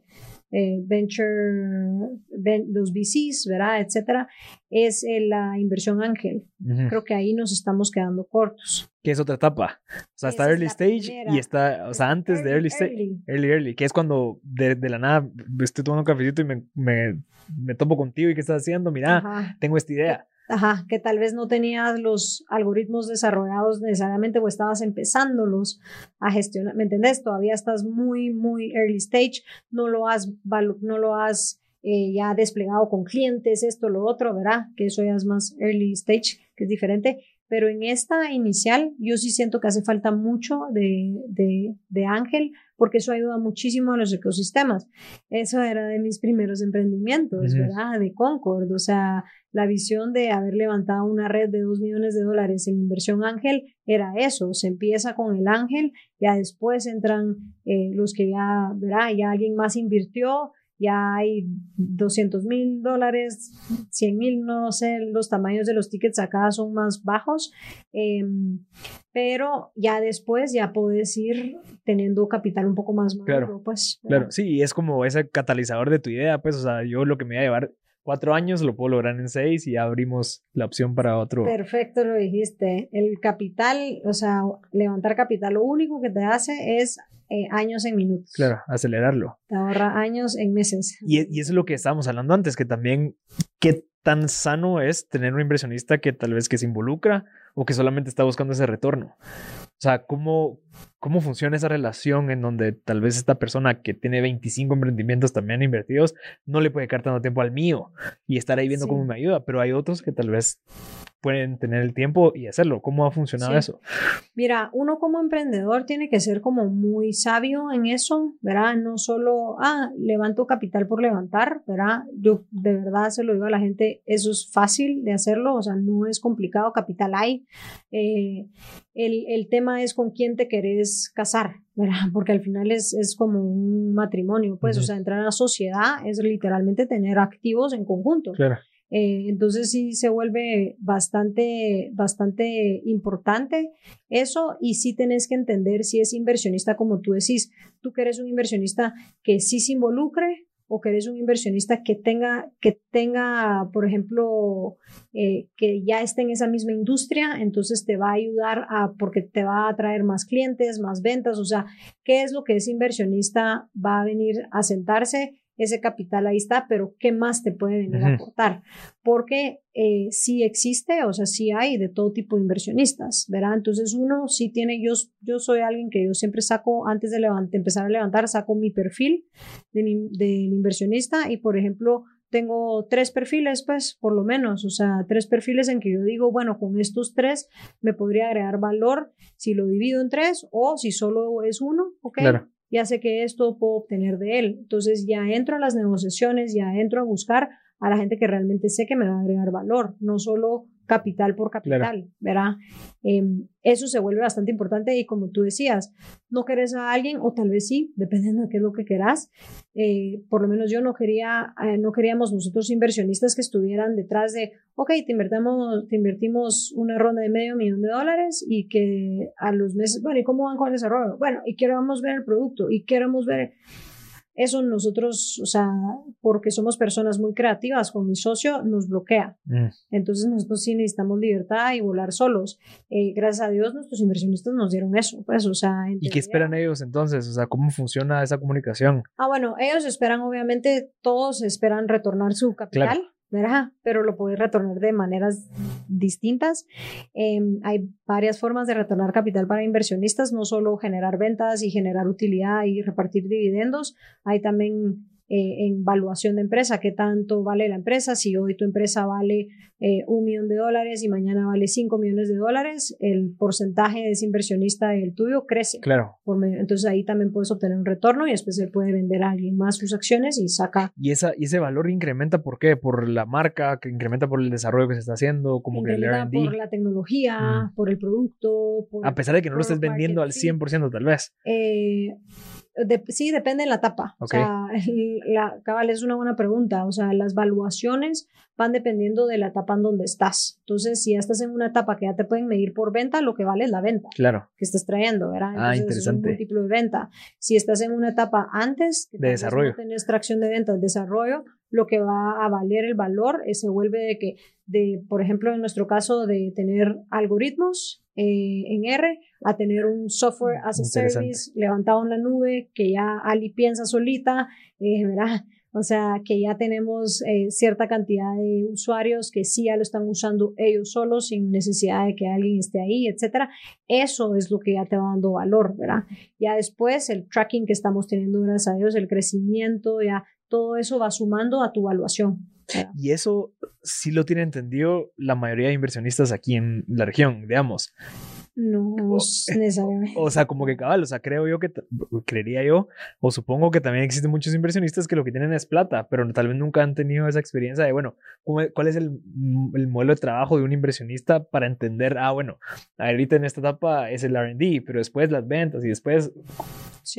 eh, venture, los VCs, ¿verdad? Etcétera, es eh, la inversión ángel. Creo que ahí nos estamos quedando cortos. ¿Qué es otra etapa? O sea, está early stage y está, o sea, antes de early stage. Early. early, que es cuando de, la nada estoy tomando un cafecito y me, me, me topo contigo y qué estás haciendo, mira, tengo esta idea. Ajá, que tal vez no tenías los algoritmos desarrollados necesariamente o estabas empezándolos a gestionar, ¿me entendés? Todavía estás muy, muy early stage, no lo has, no lo has eh, ya desplegado con clientes, esto, lo otro, ¿verdad? Que eso ya es más early stage, que es diferente, pero en esta inicial yo sí siento que hace falta mucho de, de, de Ángel porque eso ayuda muchísimo a los ecosistemas. Eso era de mis primeros emprendimientos, ¿verdad? De Concord, o sea, la visión de haber levantado una red de dos millones de dólares en inversión ángel era eso, se empieza con el ángel, ya después entran eh, los que ya, ¿verdad? Ya alguien más invirtió, ya hay 200 mil dólares, 100 mil, no sé, los tamaños de los tickets acá son más bajos, em, pero ya después ya puedes ir teniendo capital un poco más maduro, claro, pues. Claro, sí, es como ese catalizador de tu idea, pues, o sea, yo lo que me voy a llevar cuatro años lo puedo lograr en seis y abrimos la opción para otro. Perfecto, lo dijiste. El capital, o sea, levantar capital, lo único que te hace es eh, años en minutos. Claro, acelerarlo. Te ahorra años en meses. Y, y eso es lo que estábamos hablando antes, que también, ¿qué tan sano es tener un inversionista que tal vez que se involucra o que solamente está buscando ese retorno? O sea, ¿cómo, ¿cómo funciona esa relación en donde tal vez esta persona que tiene 25 emprendimientos también invertidos no le puede quedar tanto tiempo al mío y estar ahí viendo cómo me ayuda? Pero hay otros que tal vez pueden tener el tiempo y hacerlo. ¿Cómo ha funcionado eso? Mira, uno como emprendedor tiene que ser como muy sabio en eso, ¿verdad? No solo, ah, levanto capital por levantar, ¿verdad? Yo de verdad se lo digo a la gente, eso es fácil de hacerlo, o sea, no es complicado, capital hay. Eh, el, el, tema es con quién te querés casar, ¿verdad? Porque al final es, es como un matrimonio, pues, o sea, entrar a la sociedad es literalmente tener activos en conjunto. Claro. Eh, entonces sí se vuelve bastante, bastante importante eso y sí tenés que entender si es inversionista como tú decís, tú que eres un inversionista que sí se involucre o que eres un inversionista que tenga, que tenga, por ejemplo, eh, que ya esté en esa misma industria, entonces te va a ayudar a, porque te va a traer más clientes, más ventas, o sea, ¿qué es lo que ese inversionista va a venir a sentarse? Ese capital ahí está, pero ¿qué más te puede venir a aportar? Porque eh, sí existe, o sea, sí hay de todo tipo de inversionistas, ¿verdad? Entonces uno sí tiene, yo, yo soy alguien que yo siempre saco, antes de, empezar a levantar, saco mi perfil del de inversionista y, por ejemplo, tengo tres perfiles, pues, por lo menos, o sea, tres perfiles en que yo digo, bueno, con estos tres me podría agregar valor si lo divido en tres o si solo es uno, ¿ok? Claro ya sé que esto puedo obtener de él. Entonces ya entro a las negociaciones, ya entro a buscar a la gente que realmente sé que me va a agregar valor, no solo capital por capital, ¿verdad? Em, eso se vuelve bastante importante y como tú decías, no querés a alguien o tal vez sí, dependiendo de qué es lo que querás. Eh, por lo menos yo no quería, eh, no queríamos nosotros inversionistas que estuvieran detrás de, ok, te invertimos, te invertimos una ronda de medio millón de dólares y que a los meses, bueno, ¿y cómo van con el desarrollo? Bueno, y queremos ver el producto y queremos ver eso nosotros, o sea, porque somos personas muy creativas con mi socio, nos bloquea. Mm. Entonces nosotros sí necesitamos libertad y volar solos. Eh, gracias a Dios nuestros inversionistas nos dieron eso, pues, o sea. ¿Y qué esperan ellos entonces? O sea, ¿cómo funciona esa comunicación? Ah, bueno, ellos esperan, obviamente, todos esperan retornar su capital. Pero lo puedes retornar de maneras distintas. Em, hay varias formas de retornar capital para inversionistas, no solo generar ventas y generar utilidad y repartir dividendos, hay también eh, en valuación de empresa, qué tanto vale la empresa, si hoy tu empresa vale eh, un millón de dólares y mañana vale cinco millones de dólares, el porcentaje de ese inversionista del tuyo crece. Claro. entonces ahí también puedes obtener un retorno y después se puede vender a alguien más sus acciones y saca. ¿Y, esa, y ese valor incrementa por qué? ¿Por la marca? que ¿Incrementa por el desarrollo que se está haciendo? Como que el R&D? Por la tecnología, mm. por el producto. a pesar de que no lo estés vendiendo al 100% tal vez. Eh, sí, depende de la etapa. O sea, la, cabal es una buena pregunta. O sea, las valuaciones van dependiendo de la etapa en donde estás. Entonces, si ya estás en una etapa que ya te pueden medir por venta, lo que vale es la venta. Claro. Que estás trayendo, ¿verdad? ah, interesante. Es un múltiplo de venta. Si estás en una etapa antes, de desarrollo. No tienes tracción de venta, desarrollo, lo que va a valer el valor eh, se vuelve de que, de, por ejemplo, en nuestro caso, de tener algoritmos eh, en R a tener un software as a service levantado en la nube que ya Ali piensa solita, eh, ¿verdad? O sea, que ya tenemos eh, cierta cantidad de usuarios que sí ya lo están usando ellos solos sin necesidad de que alguien esté ahí, etcétera. Eso es lo que ya te va dando valor, ¿verdad? Ya después el tracking que estamos teniendo, gracias a Dios, el crecimiento, ya todo eso va sumando a tu evaluación. Y eso sí lo tiene entendido la mayoría de inversionistas aquí en la región, digamos. No necesariamente. O sea, como que cabal, o sea, creo yo que, creería yo, o supongo que también existen muchos inversionistas que lo que tienen es plata, pero tal vez nunca han tenido esa experiencia de, bueno, ¿cuál es el, el modelo de trabajo de un inversionista para entender, ah, bueno, ahorita en esta etapa es el RD, pero después las ventas y después,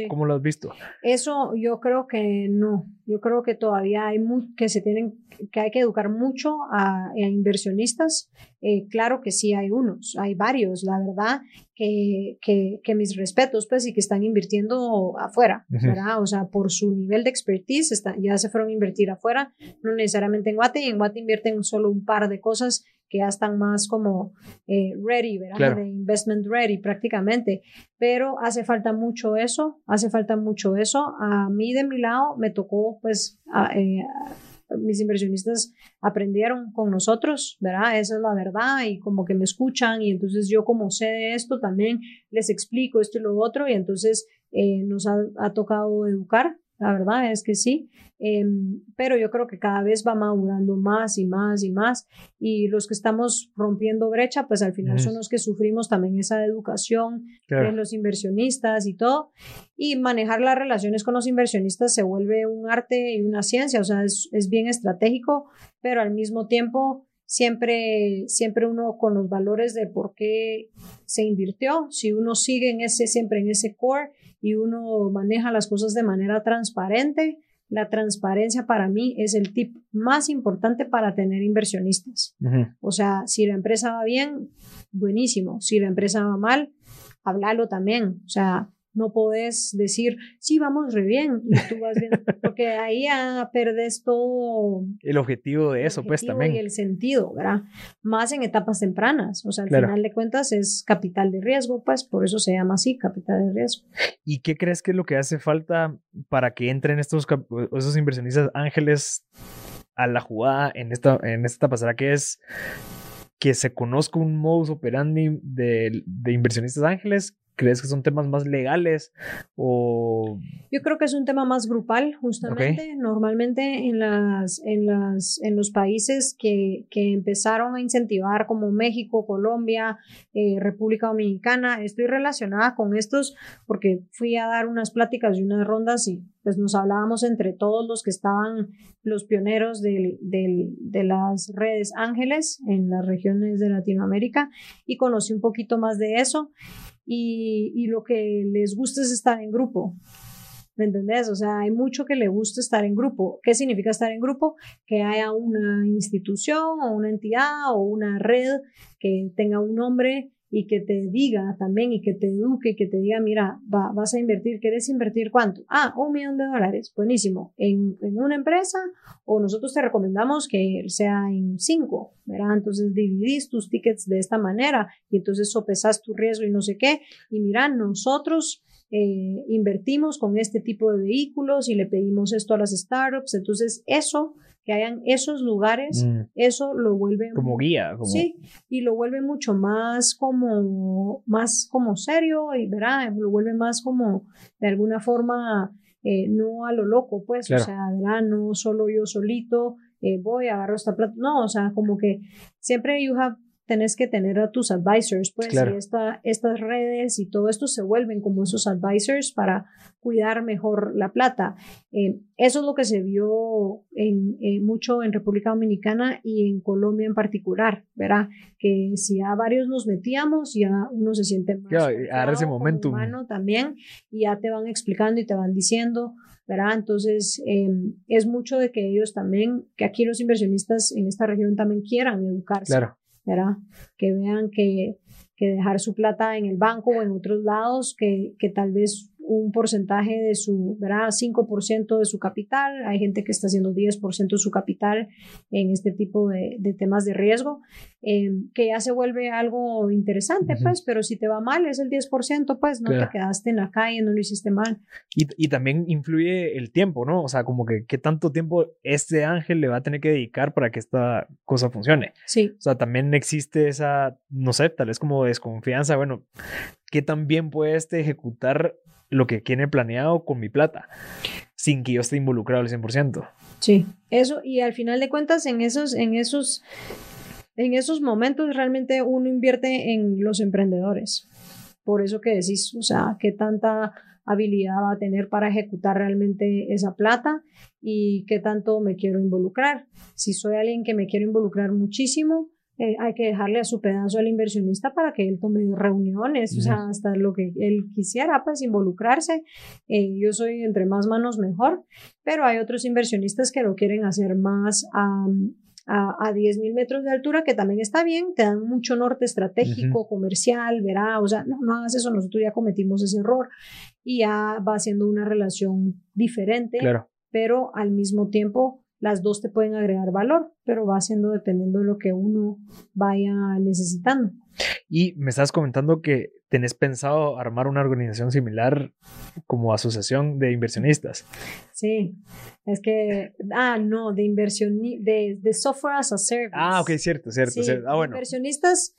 ¿cómo lo has visto? Eso yo creo que no, yo creo que todavía hay que se tienen, que hay que educar mucho a, a inversionistas eh, claro que sí hay unos, hay varios, la verdad, que, que, mis respetos, pues, y que están invirtiendo afuera, ¿verdad? O sea, por su nivel de expertise, está, ya se fueron a invertir afuera, no necesariamente en Guate, y en Guate invierten solo un par de cosas que ya están más como eh, ready, ¿verdad? De investment ready prácticamente. Pero hace falta mucho eso, hace falta mucho eso. A mí de mi lado me tocó pues eh, mis inversionistas aprendieron con nosotros, ¿verdad? Esa es la verdad y como que me escuchan y entonces yo como sé de esto también les explico esto y lo otro y entonces eh, nos ha, ha, tocado educar la verdad es que sí, em, pero yo creo que cada vez va madurando más y más y más y los que estamos rompiendo brecha, pues al final son los que sufrimos también esa educación de los inversionistas y todo y manejar las relaciones con los inversionistas se vuelve un arte y una ciencia, o sea, es, es bien estratégico, pero al mismo tiempo siempre, siempre uno con los valores de por qué se invirtió, si uno sigue en ese, siempre en ese core y uno maneja las cosas de manera transparente, la transparencia para mí es el tip más importante para tener inversionistas. O sea, si la empresa va bien, buenísimo. Si la empresa va mal, háblalo también. O sea, no podés decir, sí, vamos re bien, y tú vas bien, porque ahí ya perdes todo. El objetivo de eso, pues también. Y el sentido, ¿verdad? Más en etapas tempranas, o sea, al final de cuentas es capital de riesgo, pues por eso se llama así, capital de riesgo. ¿Y qué crees que es lo que hace falta para que entren estos esos inversionistas ángeles a la jugada en esta, en esta etapa? ¿Será que es que se conozca un modus operandi de, de inversionistas ángeles ¿Crees que son temas más legales o...? Yo creo que es un tema más grupal, justamente. Normalmente en, las, en, las, en los países que, que empezaron a incentivar como México, Colombia, eh, República Dominicana, estoy relacionada con estos porque fui a dar unas pláticas y unas rondas y pues nos hablábamos entre todos los que estaban los pioneros del, del, de las redes ángeles en las regiones de Latinoamérica y conocí un poquito más de eso y, lo que les gusta es estar en grupo. ¿Me entendés? O sea, hay mucho que le gusta estar en grupo. ¿Qué significa estar en grupo? Que haya una institución o una entidad o una red que tenga un nombre y que te diga también y que te eduque y que te diga, mira, va, vas a invertir, ¿quieres invertir cuánto? Ah, un millón de dólares, buenísimo, en, en, una empresa o nosotros te recomendamos que sea en cinco, ¿verdad? Entonces dividís tus tickets de esta manera y entonces sopesas tu riesgo y no sé qué. Y mira, nosotros eh, invertimos con este tipo de vehículos y le pedimos esto a las startups, entonces eso que hayan esos lugares, mm. eso lo vuelve como guía, como... sí, y lo vuelve mucho más como más como serio y verá, lo vuelve más como de alguna forma eh, no a lo loco, pues, o sea, verá, no solo yo solito eh, voy agarro esta plata, no, o sea, como que siempre you have tenés que tener a tus advisors, pues, y esta, estas redes y todo esto se vuelven como esos advisors para cuidar mejor la plata. Eh, eso es lo que se vio en, eh, mucho en República Dominicana y en Colombia en particular, ¿verdad? Que si a varios nos metíamos, ya uno se siente más. Claro, a ese momento. también, y ya te van explicando y te van diciendo, ¿verdad? Entonces, em, es mucho de que ellos también, que aquí los inversionistas en esta región también quieran educarse. Claro. ¿Verdad? Que vean que, que dejar su plata en el banco o en otros lados, que, que tal vez un porcentaje de su, ¿verdad? 5% de su capital. Hay gente que está haciendo 10% de su capital en este tipo de, de temas de riesgo, eh, que ya se vuelve algo interesante, pues, pero si te va mal es el 10%, pues no te quedaste en la calle, no lo hiciste mal. Y, y, también influye el tiempo, ¿no? O sea, como que qué tanto tiempo este ángel le va a tener que dedicar para que esta cosa funcione. Sí. O sea, también existe esa, no sé, tal vez como desconfianza, bueno, qué tan bien puede este ejecutar lo que tiene planeado con mi plata, sin que yo esté involucrado al 100%. Sí, eso, y al final de cuentas, en esos, en esos, en esos momentos realmente uno invierte en los emprendedores. Por eso que decís, o sea, qué tanta habilidad va a tener para ejecutar realmente esa plata y qué tanto me quiero involucrar. Si soy alguien que me quiero involucrar muchísimo, eh, hay que dejarle a su pedazo al inversionista para que él tome reuniones, o sea, hasta lo que él quisiera, pues involucrarse. Eh, yo soy entre más manos mejor, pero hay otros inversionistas que lo quieren hacer más a, a, 10.000 metros de altura, que también está bien, te dan mucho norte estratégico, comercial, verá, o sea, no, no hagas eso, nosotros ya cometimos ese error y ya va haciendo una relación diferente, pero al mismo tiempo las dos te pueden agregar valor, pero va siendo dependiendo de lo que uno vaya necesitando. Y me estás comentando que tenés pensado armar una organización similar como asociación de inversionistas. Sí, es que, ah, no, de inversión, de, de software as a service. Ah, ok, cierto, cierto, cierto. Ah, bueno. Inversionistas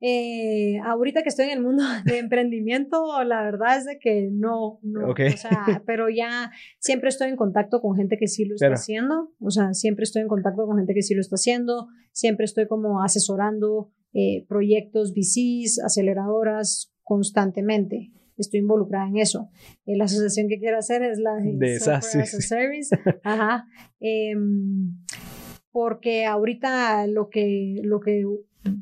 eh, ahorita que estoy en el mundo de emprendimiento, la verdad es de que no, no, o sea, pero ya siempre estoy en contacto con gente que sí lo está haciendo, o sea, siempre estoy en contacto con gente que sí lo está haciendo, siempre estoy como asesorando eh, proyectos VCs, aceleradoras constantemente. Estoy involucrada en eso. Eh, la asociación que quiero hacer es la de, Software as a Service. Ajá. Em, porque ahorita lo que, lo que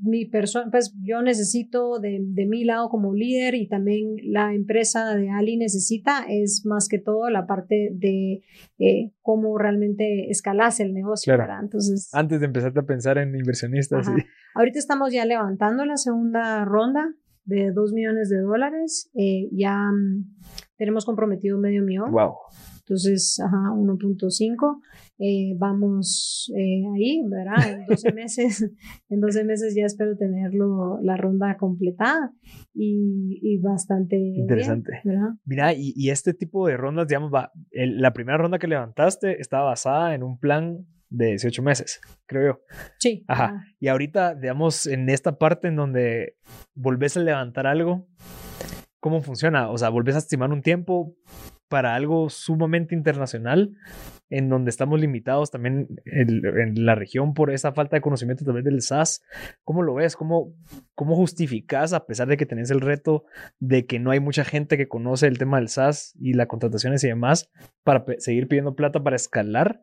mi persona, pues yo necesito de, de, mi lado como líder y también la empresa de Ali necesita es más que todo la parte de eh, cómo realmente escalase el negocio. Entonces, antes de empezar a pensar en inversionistas. Ahorita estamos ya levantando la segunda ronda de 2 millones de dólares. Eh, ya mm, tenemos comprometido medio millón. Wow. Entonces, ajá, 1.5. Eh, vamos eh, ahí, ¿verdad? En 12 meses, en 12 meses ya espero tenerlo la ronda completada y, y bastante interesante. ¿verdad? Mira, y, y, este tipo de rondas, digamos, va, la primera ronda que levantaste estaba basada en un plan de 18 meses, creo yo. Sí. Ajá. Y ahorita, digamos, en esta parte en donde volvés a levantar algo, ¿cómo funciona? O sea, volvés a estimar un tiempo, para algo sumamente internacional, en donde estamos limitados también en, la región por esa falta de conocimiento también del SAS. ¿Cómo lo ves? ¿Cómo, ¿Cómo justificas, a pesar de que tenés el reto de que no hay mucha gente que conoce el tema del SAS y las contrataciones y demás, para seguir pidiendo plata para escalar?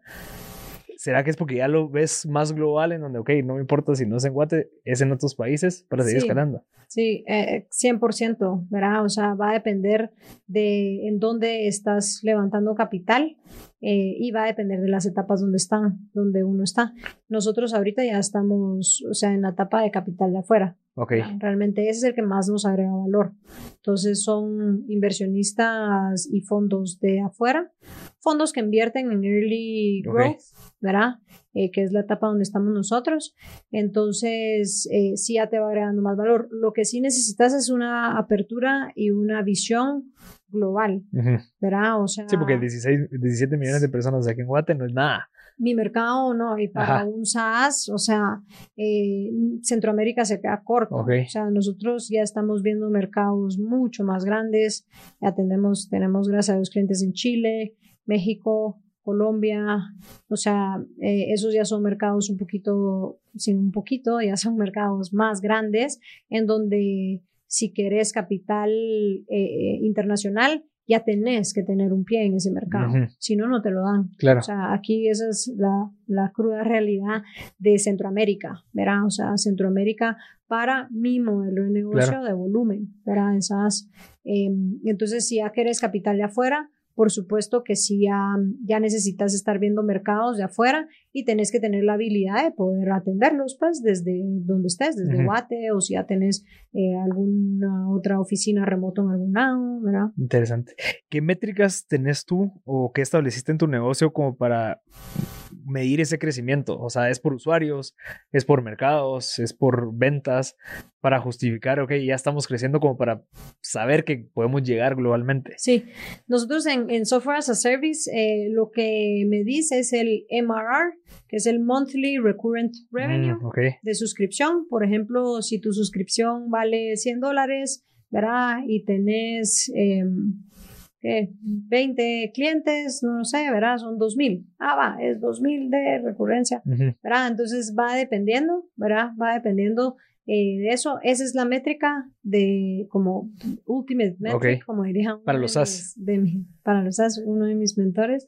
¿Será que es porque ya lo ves más global en donde, ok, no me importa si no es en Guate, es en otros países para seguir escalando? Sí, eh, 100%, ¿verdad? O sea, va a depender de en dónde estás levantando capital eh, y va a depender de las etapas donde están, donde uno está. Nosotros ahorita ya estamos, o sea, en la etapa de capital de afuera. Okay. Realmente ese es el que más nos agrega valor. Entonces son inversionistas y fondos de afuera, fondos que invierten en early growth, ¿verdad? Eh, que es la etapa donde estamos nosotros. Entonces, eh, sí ya te va agregando más valor. Lo que sí necesitas es una apertura y una visión global, ¿verdad? O sea, sí, porque 16, 17 millones de personas aquí en Guate no es nada mi mercado no, y para un SaaS, o sea, eh, Centroamérica se queda corto. O sea, nosotros ya estamos viendo mercados mucho más grandes, atendemos, tenemos gracias a los clientes en Chile, México, Colombia, o sea, eh, esos ya son mercados un poquito, sin un poquito, ya son mercados más grandes, en donde si querés capital eh, internacional, ya tenés que tener un pie en ese mercado, si no, no te lo dan. Claro. O sea, aquí esa es la, la cruda realidad de Centroamérica, ¿verdad? O sea, Centroamérica para mi modelo de negocio de volumen, ¿verdad? Esas, em, entonces, si ya querés capital de afuera, por supuesto que sí ya, ya necesitas estar viendo mercados de afuera y tenés que tener la habilidad de poder atenderlos, pues, desde donde estés, desde Guate, o si ya tenés eh, alguna otra oficina remoto en algún lado, ¿verdad? Interesante. ¿Qué métricas tenés tú o qué estableciste en tu negocio como para medir ese crecimiento? O sea, ¿es por usuarios? ¿Es por mercados? ¿Es por ventas? Para justificar, ok, ya estamos creciendo como para saber que podemos llegar globalmente. Sí, nosotros en, Software as a Service eh, lo que me dice es el MRR, que es el Monthly Recurrent Revenue mm, de suscripción. Por ejemplo, si tu suscripción vale 100 dólares, ¿verdad? Y tenés... Em, ¿qué? 20 clientes, no sé, ¿verdad? Son 2000. Ah, va, es 2000 de recurrencia, ¿verdad? Entonces va dependiendo, ¿verdad? Va dependiendo eh, de eso. Esa es la métrica de como ultimate metric, como dirían. Para los SAS. para los SAS, uno de mis mentores.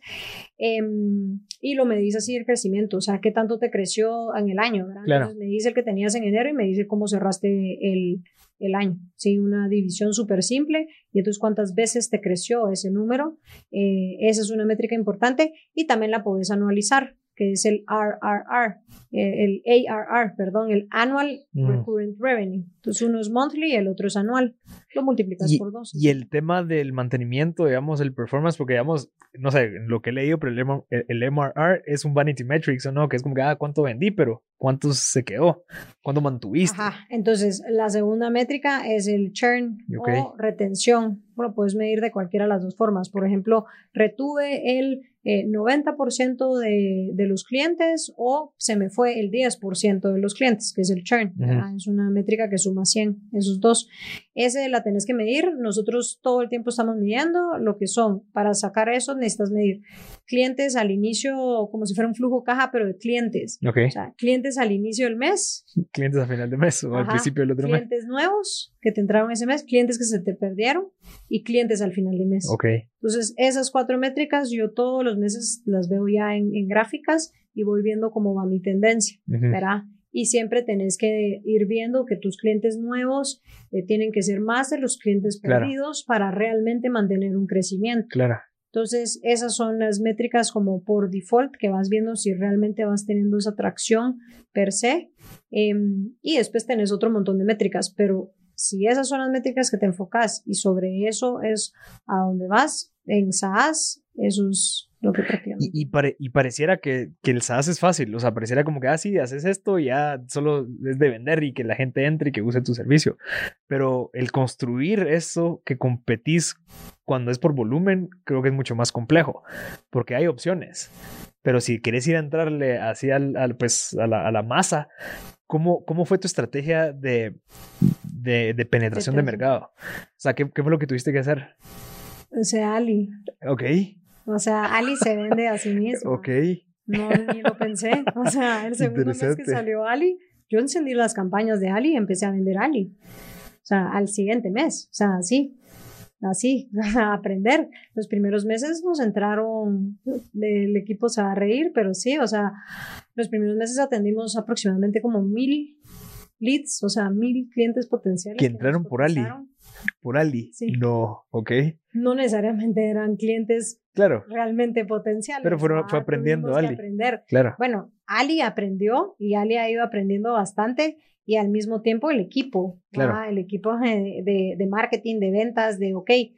Em, y lo me dice así el crecimiento, o sea, qué tanto te creció en el año, ¿verdad? Claro. me dice el que tenías en enero y me dice cómo cerraste el, el año. Sí, una división súper simple y entonces cuántas veces te creció ese número. Eh, esa es una métrica importante y también la puedes anualizar que es el RRR, eh, el ARR, perdón, el Annual mm. Recurrent Revenue. Entonces uno es monthly y el otro es anual. Lo multiplicas por dos. Y el tema del mantenimiento, digamos, el performance, porque digamos, no sé, lo que he leído, pero el, MRR es un vanity metrics, ¿o no? Que es como que, ah, ¿cuánto vendí? Pero ¿cuánto se quedó? ¿Cuánto mantuviste? Ajá, entonces la segunda métrica es el churn o retención. Bueno, puedes medir de cualquiera de las dos formas. Por ejemplo, retuve el 90% eh, de, de, los clientes o se me fue el 10% de los clientes, que es el churn. Es una métrica que suma 100, esos dos. Ese la tenés que medir. Nosotros todo el tiempo estamos midiendo lo que son. Para sacar eso necesitas medir clientes al inicio, como si fuera un flujo caja, pero de clientes. O sea, clientes al inicio del mes. Clientes al final del mes o al principio del otro mes. Clientes nuevos que te entraron ese mes, clientes que se te perdieron y clientes al final del mes. Ok. Entonces, esas cuatro métricas yo todos los meses las veo ya en, gráficas y voy viendo cómo va mi tendencia, ¿verdad? Y siempre tenés que ir viendo que tus clientes nuevos eh, tienen que ser más de los clientes perdidos para realmente mantener un crecimiento. Claro. Entonces, esas son las métricas como por default que vas viendo si realmente vas teniendo esa atracción per se. Em, y después tenés otro montón de métricas, pero si esas son las métricas que te enfocas y sobre eso es a donde vas, en SaaS, eso es lo que prácticamente. Y, y, pareciera que, que, el SaaS es fácil, o sea, pareciera como que, ah, sí, haces esto y ya solo es de vender y que la gente entre y que use tu servicio. Pero el construir eso que competís cuando es por volumen, creo que es mucho más complejo, porque hay opciones. Pero si quieres ir a entrarle así al, pues, a, la, a la masa, ¿Cómo, ¿Cómo, fue tu estrategia de, de, de penetración de, mercado? O sea, ¿qué, ¿qué, fue lo que tuviste que hacer? O sea, Ali. Ok. O sea, Ali se vende a sí mismo. Ok. No, ni lo pensé. O sea, el segundo mes que salió Ali, yo encendí las campañas de Ali y empecé a vender Ali. O sea, al siguiente mes. O sea, así. Así, a aprender. Los primeros meses nos entraron, el equipo se va a reír, pero sí, o sea, los primeros meses atendimos aproximadamente como mil leads, o sea, mil clientes potenciales. Que entraron por Ali. Por Ali. Sí. No, ok. No necesariamente eran clientes claro. realmente potenciales. Pero fue, fue aprendiendo Ali. Aprender. Claro. Bueno, Ali aprendió y Ali ha ido aprendiendo bastante y al mismo tiempo el equipo, claro. el equipo de, de, marketing, de ventas, de, ok, eh,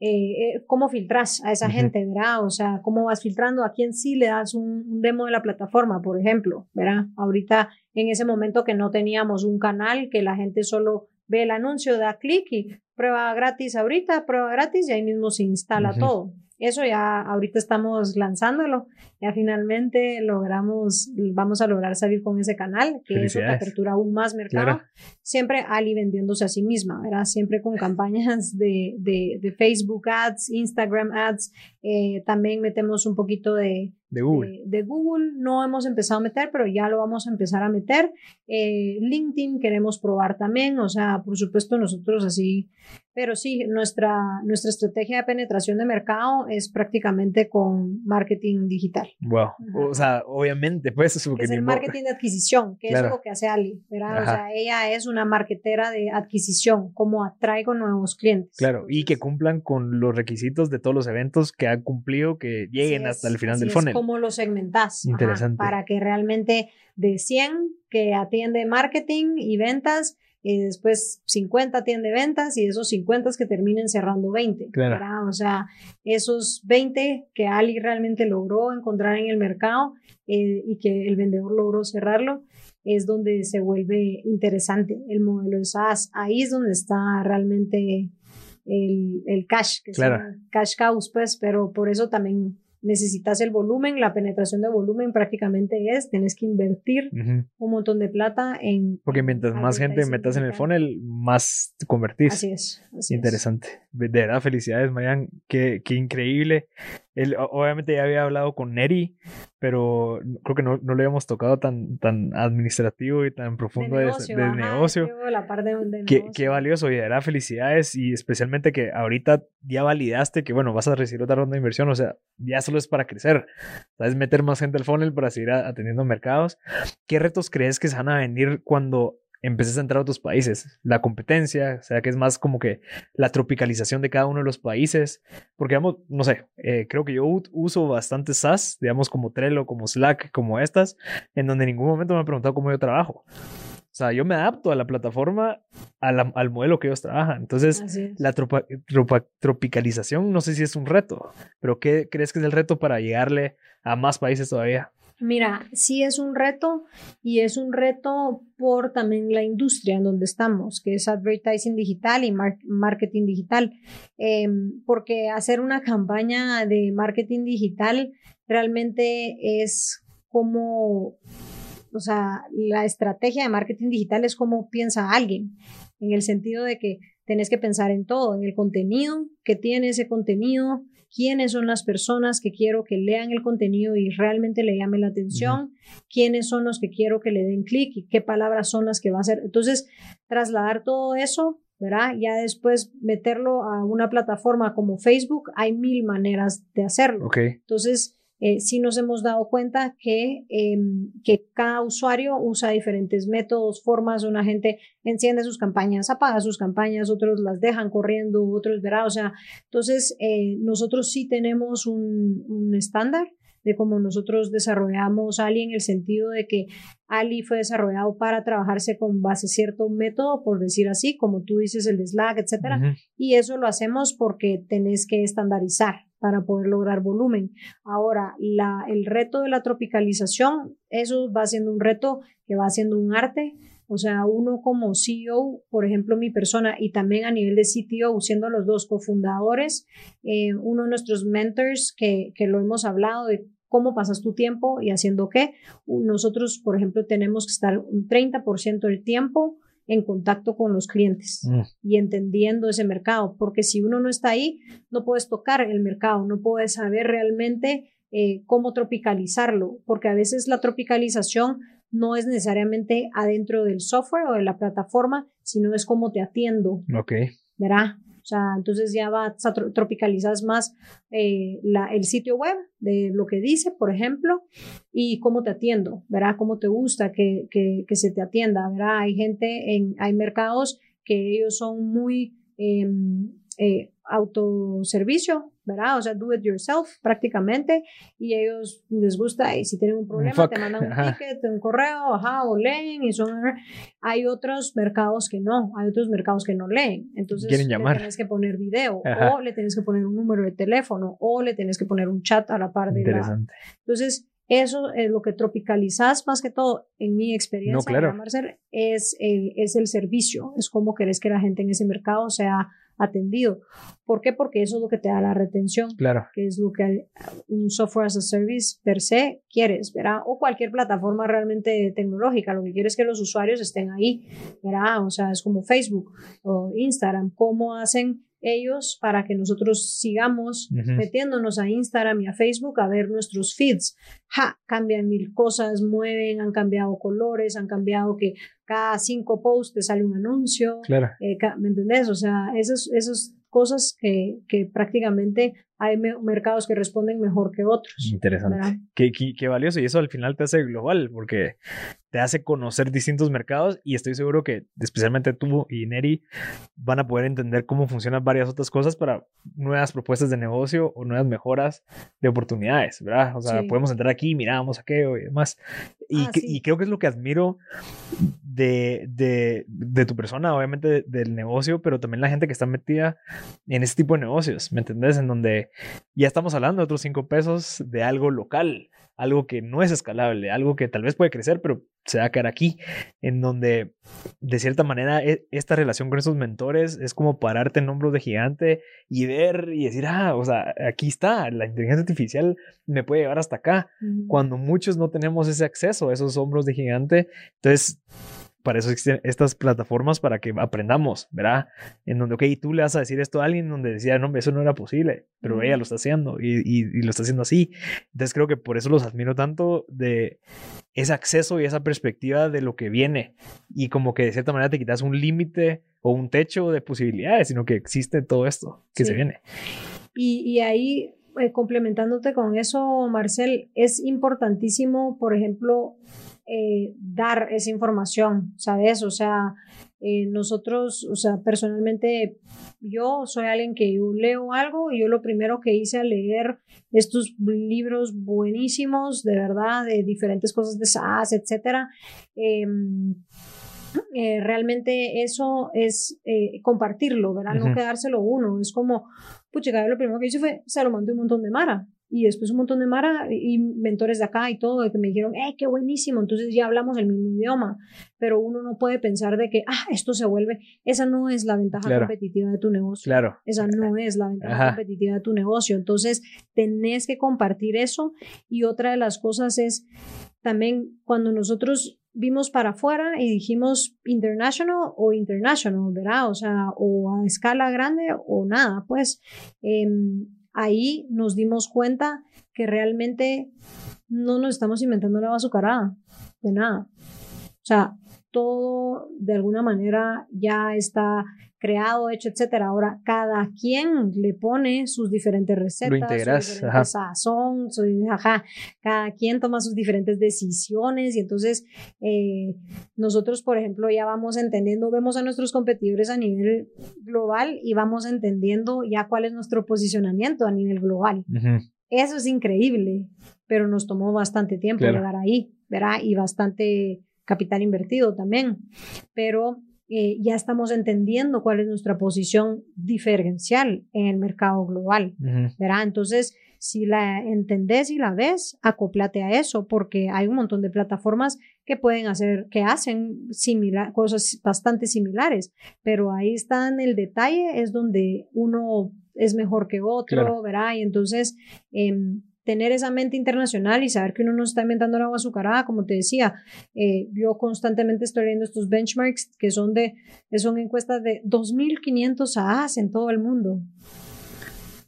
eh, cómo filtras a esa gente, ¿verdad? O sea, cómo vas filtrando, a quién sí le das un, un, demo de la plataforma, por ejemplo, ¿verdad? Ahorita, en ese momento que no teníamos un canal, que la gente solo ve el anuncio, da clic y prueba gratis ahorita, prueba gratis y ahí mismo se instala todo. Eso ya ahorita estamos lanzándolo, ya finalmente logramos, vamos a lograr salir con ese canal, que eso te apertura aún más mercado. Siempre Ali vendiéndose a sí misma, ¿verdad? Siempre con campañas de, de, de Facebook Ads, Instagram Ads, eh, también metemos un poquito de, de Google. De, Google no hemos empezado a meter, pero ya lo vamos a empezar a meter. Eh, LinkedIn queremos probar también, o sea, por supuesto nosotros así, pero sí, nuestra, nuestra estrategia de penetración de mercado es prácticamente con marketing digital. Wow, o sea, obviamente, pues eso es el marketing de adquisición, que es lo que hace Ali, ¿verdad? O sea, ella es una marketera de adquisición, como atraigo nuevos clientes. Claro, y que cumplan con los requisitos de todos los eventos que ha cumplido, que lleguen hasta el final del funnel cómo lo segmentas. Interesante. para que realmente de 100 que atiende marketing y ventas, y después 50 atiende ventas y esos 50 que terminen cerrando 20. Claro. O sea, esos 20 que Ali realmente logró encontrar en el mercado eh, y que el vendedor logró cerrarlo, es donde se vuelve interesante el modelo de SaaS. Ahí es donde está realmente el, el cash, que claro. cash cows, pues, pero por eso también necesitas el volumen, la penetración de volumen prácticamente es, tienes que invertir un montón de plata en... Porque mientras más gente metas en el funnel, más te convertís. Así es. Interesante. De verdad, felicidades, Mayan. Qué, qué increíble. Él, obviamente ya había hablado con Neri, pero creo que no, no lo habíamos tocado tan, tan administrativo y tan profundo de negocio. De, negocio. La parte qué, qué, valioso y verdad, felicidades y especialmente que ahorita ya validaste que, bueno, vas a recibir otra ronda de inversión, o sea, ya solo es para crecer, sabes meter más gente al funnel para seguir atendiendo mercados. ¿Qué retos crees que se van a venir cuando empeces a entrar a otros países. La competencia, o sea, que es más como que la tropicalización de cada uno de los países. Porque, digamos, no sé, eh, creo que yo uso bastante SaaS, digamos, como Trello, como Slack, como estas, en donde en ningún momento me han preguntado cómo yo trabajo. O sea, yo me adapto a la plataforma, al modelo que ellos trabajan. Entonces, la tropicalización no sé si es un reto, pero ¿qué crees que es el reto para llegarle a más países todavía? Mira, sí es un reto y es un reto por también la industria en donde estamos, que es advertising digital y marketing digital, em, porque hacer una campaña de marketing digital realmente es como, o sea, la estrategia de marketing digital es como piensa alguien, en el sentido de que tenés que pensar en todo, en el contenido, que tiene ese contenido, quiénes son las personas que quiero que lean el contenido y realmente le llame la atención, quiénes son los que quiero que le den clic y qué palabras son las que va a hacer. Entonces, trasladar todo eso, ¿verdad? Ya después meterlo a una plataforma como Facebook, hay mil maneras de hacerlo. Entonces, eh, sí nos hemos dado cuenta que, em, que cada usuario usa diferentes métodos, formas, una gente enciende sus campañas, apaga sus campañas, otros las dejan corriendo, otros verá, o sea, entonces eh, nosotros sí tenemos un, un estándar de cómo nosotros desarrollamos Ali en el sentido de que Ali fue desarrollado para trabajarse con base cierto método, por decir así, como tú dices, el Slack, etcétera, y eso lo hacemos porque tenés que estandarizar, para poder lograr volumen. Ahora, la, el reto de la tropicalización, eso va siendo un reto que va siendo un arte. O sea, uno como CEO, por ejemplo, mi persona, y también a nivel de CTO, siendo los dos cofundadores, eh, uno de nuestros mentors que, que lo hemos hablado de cómo pasas tu tiempo y haciendo qué. Nosotros, por ejemplo, tenemos que estar un 30% del tiempo en contacto con los clientes mm. y entendiendo ese mercado, porque si uno no está ahí, no puedes tocar el mercado, no puedes saber realmente eh, cómo tropicalizarlo, porque a veces la tropicalización no es necesariamente adentro del software o de la plataforma, sino es cómo te atiendo. Ok. ¿Verdad? O sea, entonces ya va, tropicalizas más eh, la, el sitio web de lo que dice, por ejemplo, y cómo te atiendo, ¿verdad? Cómo te gusta que, que, que se te atienda, ¿verdad? Hay gente, en, hay mercados que ellos son muy eh, eh, autoservicio, ¿verdad? O sea, do it yourself prácticamente y ellos les gusta y si tienen un problema te mandan un ticket, un correo, ajá, o leen y son... Hay otros mercados que no, hay otros mercados que no leen. Entonces le tienes que poner video o le tienes que poner un número de teléfono o le tienes que poner un chat a la par de Interesante. Entonces, eso es lo que tropicalizas más que todo, en mi experiencia, no, claro. es, eh, es el servicio, es cómo querés que la gente en ese mercado sea atendido. ¿Por qué? Porque eso es lo que te da la retención, claro. que es lo que un software as a service per se quieres, ¿verdad? O cualquier plataforma realmente tecnológica, lo que quieres es que los usuarios estén ahí, ¿verdad? O sea, es como Facebook o Instagram, cómo hacen ellos para que nosotros sigamos metiéndonos a Instagram y a Facebook a ver nuestros feeds. Ja, cambian mil cosas, mueven, han cambiado colores, han cambiado que cada cinco posts te sale un anuncio. Claro. Eh, ¿Me entendés? O sea, esas, esas cosas que, que prácticamente hay mercados que responden mejor que otros. Interesante. Qué, qué, valioso. Y eso al final te hace global, porque te hace conocer distintos mercados y estoy seguro que especialmente tú y Neri van a poder entender cómo funcionan varias otras cosas para nuevas propuestas de negocio o nuevas mejoras de oportunidades, ¿verdad? O sea, podemos entrar aquí, miramos aquello y demás. Y, ah, y creo que es lo que admiro de, de, de tu persona, obviamente del negocio, pero también la gente que está metida en ese tipo de negocios, ¿me entendés? En donde ya estamos hablando de otros cinco pesos de algo local, algo que no es escalable, algo que tal vez puede crecer, pero se va a quedar aquí, en donde de cierta manera e, esta relación con esos mentores es como pararte en hombros de gigante y ver y decir, ah, o sea, aquí está, la inteligencia artificial me puede llevar hasta acá, cuando muchos no tenemos ese acceso a esos hombros de gigante. Entonces, para eso existen estas plataformas para que aprendamos, ¿verdad? En donde, ok, tú le vas a decir esto a alguien donde decía, no, eso no era posible, pero ella lo está haciendo y, y, lo está haciendo así. Entonces creo que por eso los admiro tanto de ese acceso y esa perspectiva de lo que viene y como que de cierta manera te quitas un límite o un techo de posibilidades, sino que existe todo esto que se viene. Y, y ahí, eh, complementándote con eso, Marcel, es importantísimo, por ejemplo, eh, dar esa información, ¿sabes? O sea, eh, nosotros, o sea, personalmente yo soy alguien que yo leo algo y yo lo primero que hice al leer estos libros buenísimos, de verdad, de diferentes cosas de SaaS, etcétera, em, eh, realmente eso es compartirlo, ¿verdad? No quedárselo uno. Es como, pucha, lo primero que hice fue, se lo mandé un montón de Mara y después un montón de Mara y mentores de acá y todo, que me dijeron, ¡eh, qué buenísimo! Entonces ya hablamos el mismo idioma, pero uno no puede pensar de que, ah, esto se vuelve, esa no es la ventaja competitiva de tu negocio. Claro. Esa no es la ventaja competitiva de tu negocio. Entonces, tenés que compartir eso. Y otra de las cosas es también cuando nosotros vimos para afuera y dijimos international o international, ¿verdad? O sea, o a escala grande o nada, pues. Eh, ahí nos dimos cuenta que realmente no nos estamos inventando la azucarada, de nada. O sea, todo de alguna manera ya está creado, hecho, etcétera. Ahora, cada quien le pone sus diferentes recetas, Lo integras, sus diferentes sazón, ajá, cada quien toma sus diferentes decisiones y entonces eh, nosotros, por ejemplo, ya vamos entendiendo, vemos a nuestros competidores a nivel global y vamos entendiendo ya cuál es nuestro posicionamiento a nivel global. Eso es increíble, pero nos tomó bastante tiempo llegar ahí, ¿verdad? Y bastante capital invertido también, pero eh, ya estamos entendiendo cuál es nuestra posición diferencial en el mercado global, ¿verdad? Entonces, si la entendés y la ves, acoplate a eso, porque hay un montón de plataformas que pueden hacer, que hacen similar, cosas bastante similares, pero ahí está en el detalle, es donde uno es mejor que otro, ¿verdad? Y entonces, eh, tener esa mente internacional y saber que uno no está inventando agua azucarada, como te decía, eh, yo constantemente estoy viendo estos benchmarks que son de, son encuestas de 2.500 AAs en todo el mundo.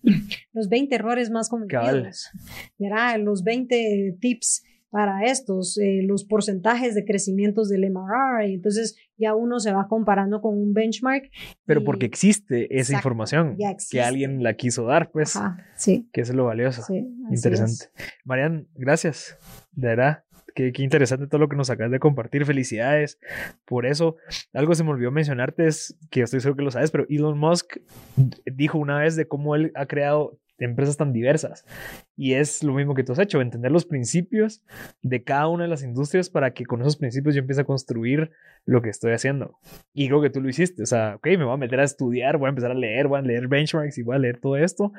Los 20 errores más cometidos. Verá, los 20 tips para estos, eh, los porcentajes de crecimientos del MRR, y entonces ya uno se va comparando con un benchmark. Pero porque existe esa información que alguien la quiso dar, pues, sí. que es lo valioso. interesante. Marian, gracias, de verdad. Qué, qué, interesante todo lo que nos acabas de compartir. Felicidades por eso. Algo se me olvidó mencionarte, es que estoy seguro que lo sabes, pero Elon Musk dijo una vez de cómo él ha creado empresas tan diversas. Y es lo mismo que tú has hecho, entender los principios de cada una de las industrias para que con esos principios yo empiece a construir lo que estoy haciendo. Y creo que tú lo hiciste. O sea, ok, me voy a meter a estudiar, voy a empezar a leer, voy a leer benchmarks y voy a leer todo esto,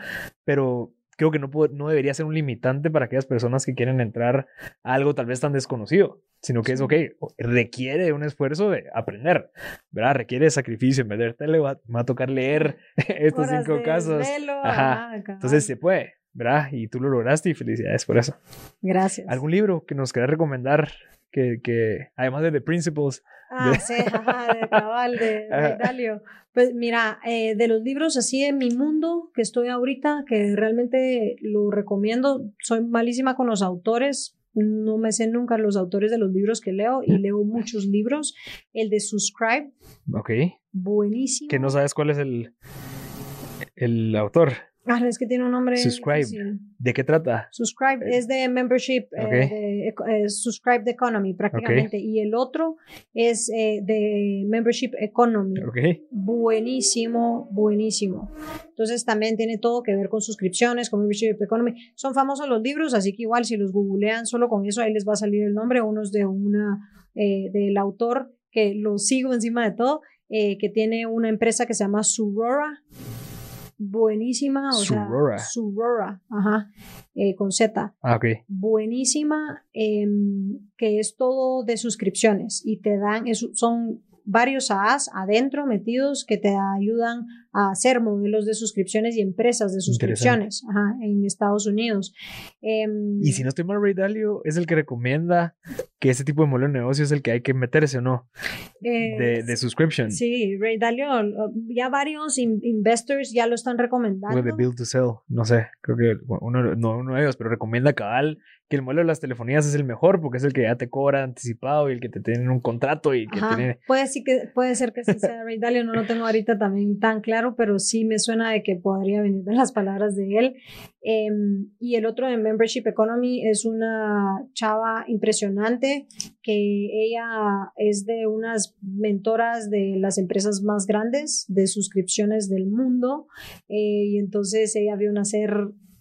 pero creo que no, no debería ser un limitante para aquellas personas que quieren entrar a algo tal vez tan desconocido, sino que es, ok, requiere un esfuerzo de aprender, ¿verdad? Requiere sacrificio, en vez de me va, a tocar leer estos cinco casos. Ajá. Entonces se puede, ¿verdad? Y tú lo lograste y felicidades por eso. Gracias. ¿Algún libro que nos quieras recomendar que, que, además de The Principles. Ah, sí, ajá, de cabal, de, de Pues mira, eh, de los libros así en mi mundo que estoy ahorita, que realmente lo recomiendo, soy malísima con los autores, no me sé nunca los autores de los libros que leo y leo muchos libros. El de Subscribe. Ok. Buenísimo. Que no sabes cuál es el, el autor. Ah, es que tiene un nombre. Subscribe. ¿De qué trata? Subscribe eh, es de membership, eh, de, eh, Subscribe the Economy prácticamente. Y el otro es de Membership Economy. Okay. Buenísimo, buenísimo. Entonces también tiene todo que ver con suscripciones, con Membership Economy. Son famosos los libros, así que igual si los googlean solo con eso ahí les va a salir el nombre. Uno es de una, del autor que lo sigo encima de todo, que tiene una empresa que se llama Surora buenísima, o Surora. sea, Surora, ajá, eh, con Z. Ah, ok. Buenísima, em, que es todo de suscripciones y te dan, son varios AAs adentro metidos que te ayudan a hacer modelos de suscripciones y empresas de suscripciones ajá, en Estados Unidos. Em, y si no estoy mal, Ray Dalio es el que recomienda que ese tipo de modelo de negocio es el que hay que meterse o no de, de subscription. Sí, Ray Dalio, ya varios investors ya lo están recomendando. de build to sell, no sé, creo que uno, no uno de ellos, pero recomienda cabal que el modelo de las telefonías es el mejor porque es el que ya te cobra anticipado y el que te tiene un contrato y que tiene... Puede, sí que, puede ser que sí sea Ray Dalio, no lo tengo ahorita también tan claro, pero sí me suena de que podría venir de las palabras de él. Em, y el otro de Membership Economy es una chava impresionante que ella es de unas mentoras de las empresas más grandes de suscripciones del mundo eh, y entonces ella vio nacer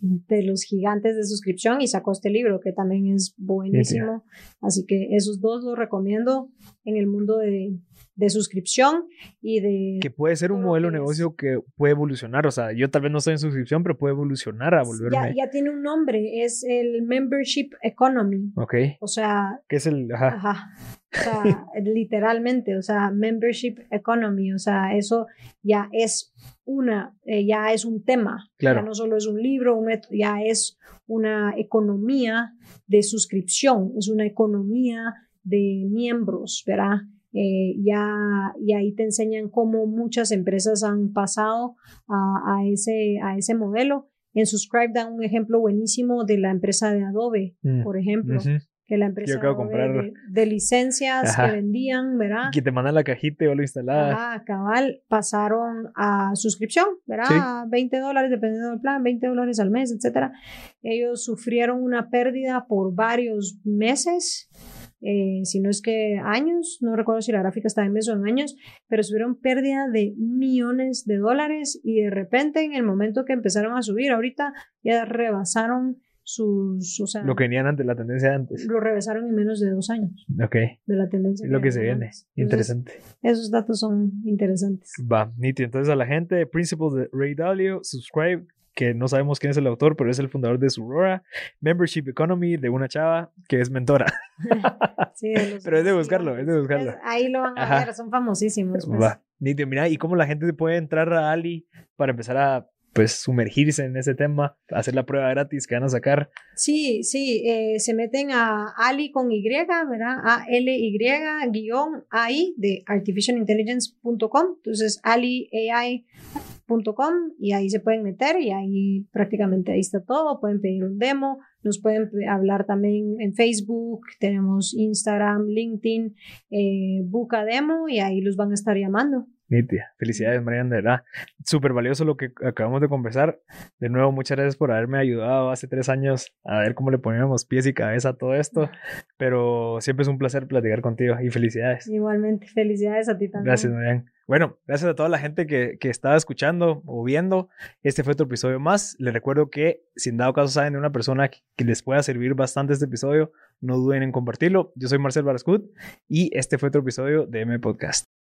de los gigantes de suscripción y sacó este libro que también es buenísimo. Así que esos dos los recomiendo en el mundo de, de suscripción y de... Que puede ser un modelo de negocio que puede evolucionar. O sea, yo tal vez no estoy en suscripción, pero puede evolucionar a volverme... Ya, ya tiene un nombre, es el Membership Economy. Ok. O sea... ¿Qué es el...? Ajá. ajá. O sea, literalmente, o sea, Membership Economy, o sea, eso ya es una, eh, ya es un tema, claro. ya no solo es un libro, un, ya es una economía de suscripción, es una economía de miembros, ¿verdad? Eh, ya, y ahí te enseñan cómo muchas empresas han pasado a, a, ese, a ese modelo. En Subscribe dan un ejemplo buenísimo de la empresa de Adobe, mm. por ejemplo. Uh -huh que la empresa de, de, licencias que vendían, ¿verdad? Que te mandan la cajita y vos lo instalabas. Ah, cabal, pasaron a suscripción, ¿verdad? 20 dólares dependiendo del plan, 20 dólares al mes, etcétera. Ellos sufrieron una pérdida por varios meses. Eh, si no es que años, no recuerdo si la gráfica está en meses o en años, pero tuvieron pérdida de millones de dólares y de repente en el momento que empezaron a subir, ahorita ya rebasaron sus, o sea, lo que venían antes, la tendencia de antes. Lo rebasaron en menos de dos años. Ok. De la tendencia. Es lo que se viene. Interesante. esos datos son interesantes. Va, nítido. Entonces a la gente, Principles de Ray Dalio, subscribe, que no sabemos quién es el autor, pero es el fundador de Surora, Membership Economy de una chava que es mentora. sí, pero es de buscarlo, es de buscarlo. Es, ahí lo van a Ajá. ver, son famosísimos. Pues. Va. Mira, ¿y cómo la gente puede entrar a Ali para empezar a pues sumergirse en ese tema, hacer la prueba gratis que van a sacar. Sí, sí, eh, se meten a Ali con Y, ¿verdad? A-L-Y guion AI de artificialintelligence.com. Entonces, aliai.com y ahí se pueden meter y ahí prácticamente ahí está todo. Pueden pedir un demo, nos pueden hablar también en Facebook, tenemos Instagram, LinkedIn, eh, Buca Demo y ahí los van a estar llamando. Nitia. Felicidades, Mariana, de verdad. Súper valioso lo que acabamos de conversar. De nuevo, muchas gracias por haberme ayudado hace tres años a ver cómo le poníamos pies y cabeza a todo esto. Pero siempre es un placer platicar contigo y felicidades. Igualmente, felicidades a ti también. Gracias, Mariana. Bueno, gracias a toda la gente que, que estaba escuchando o viendo. Este fue otro episodio más. Les recuerdo que, si en dado caso saben de una persona que, que les pueda servir bastante este episodio, no duden en compartirlo. Yo soy Marcel Barascut y este fue otro episodio de M Podcast.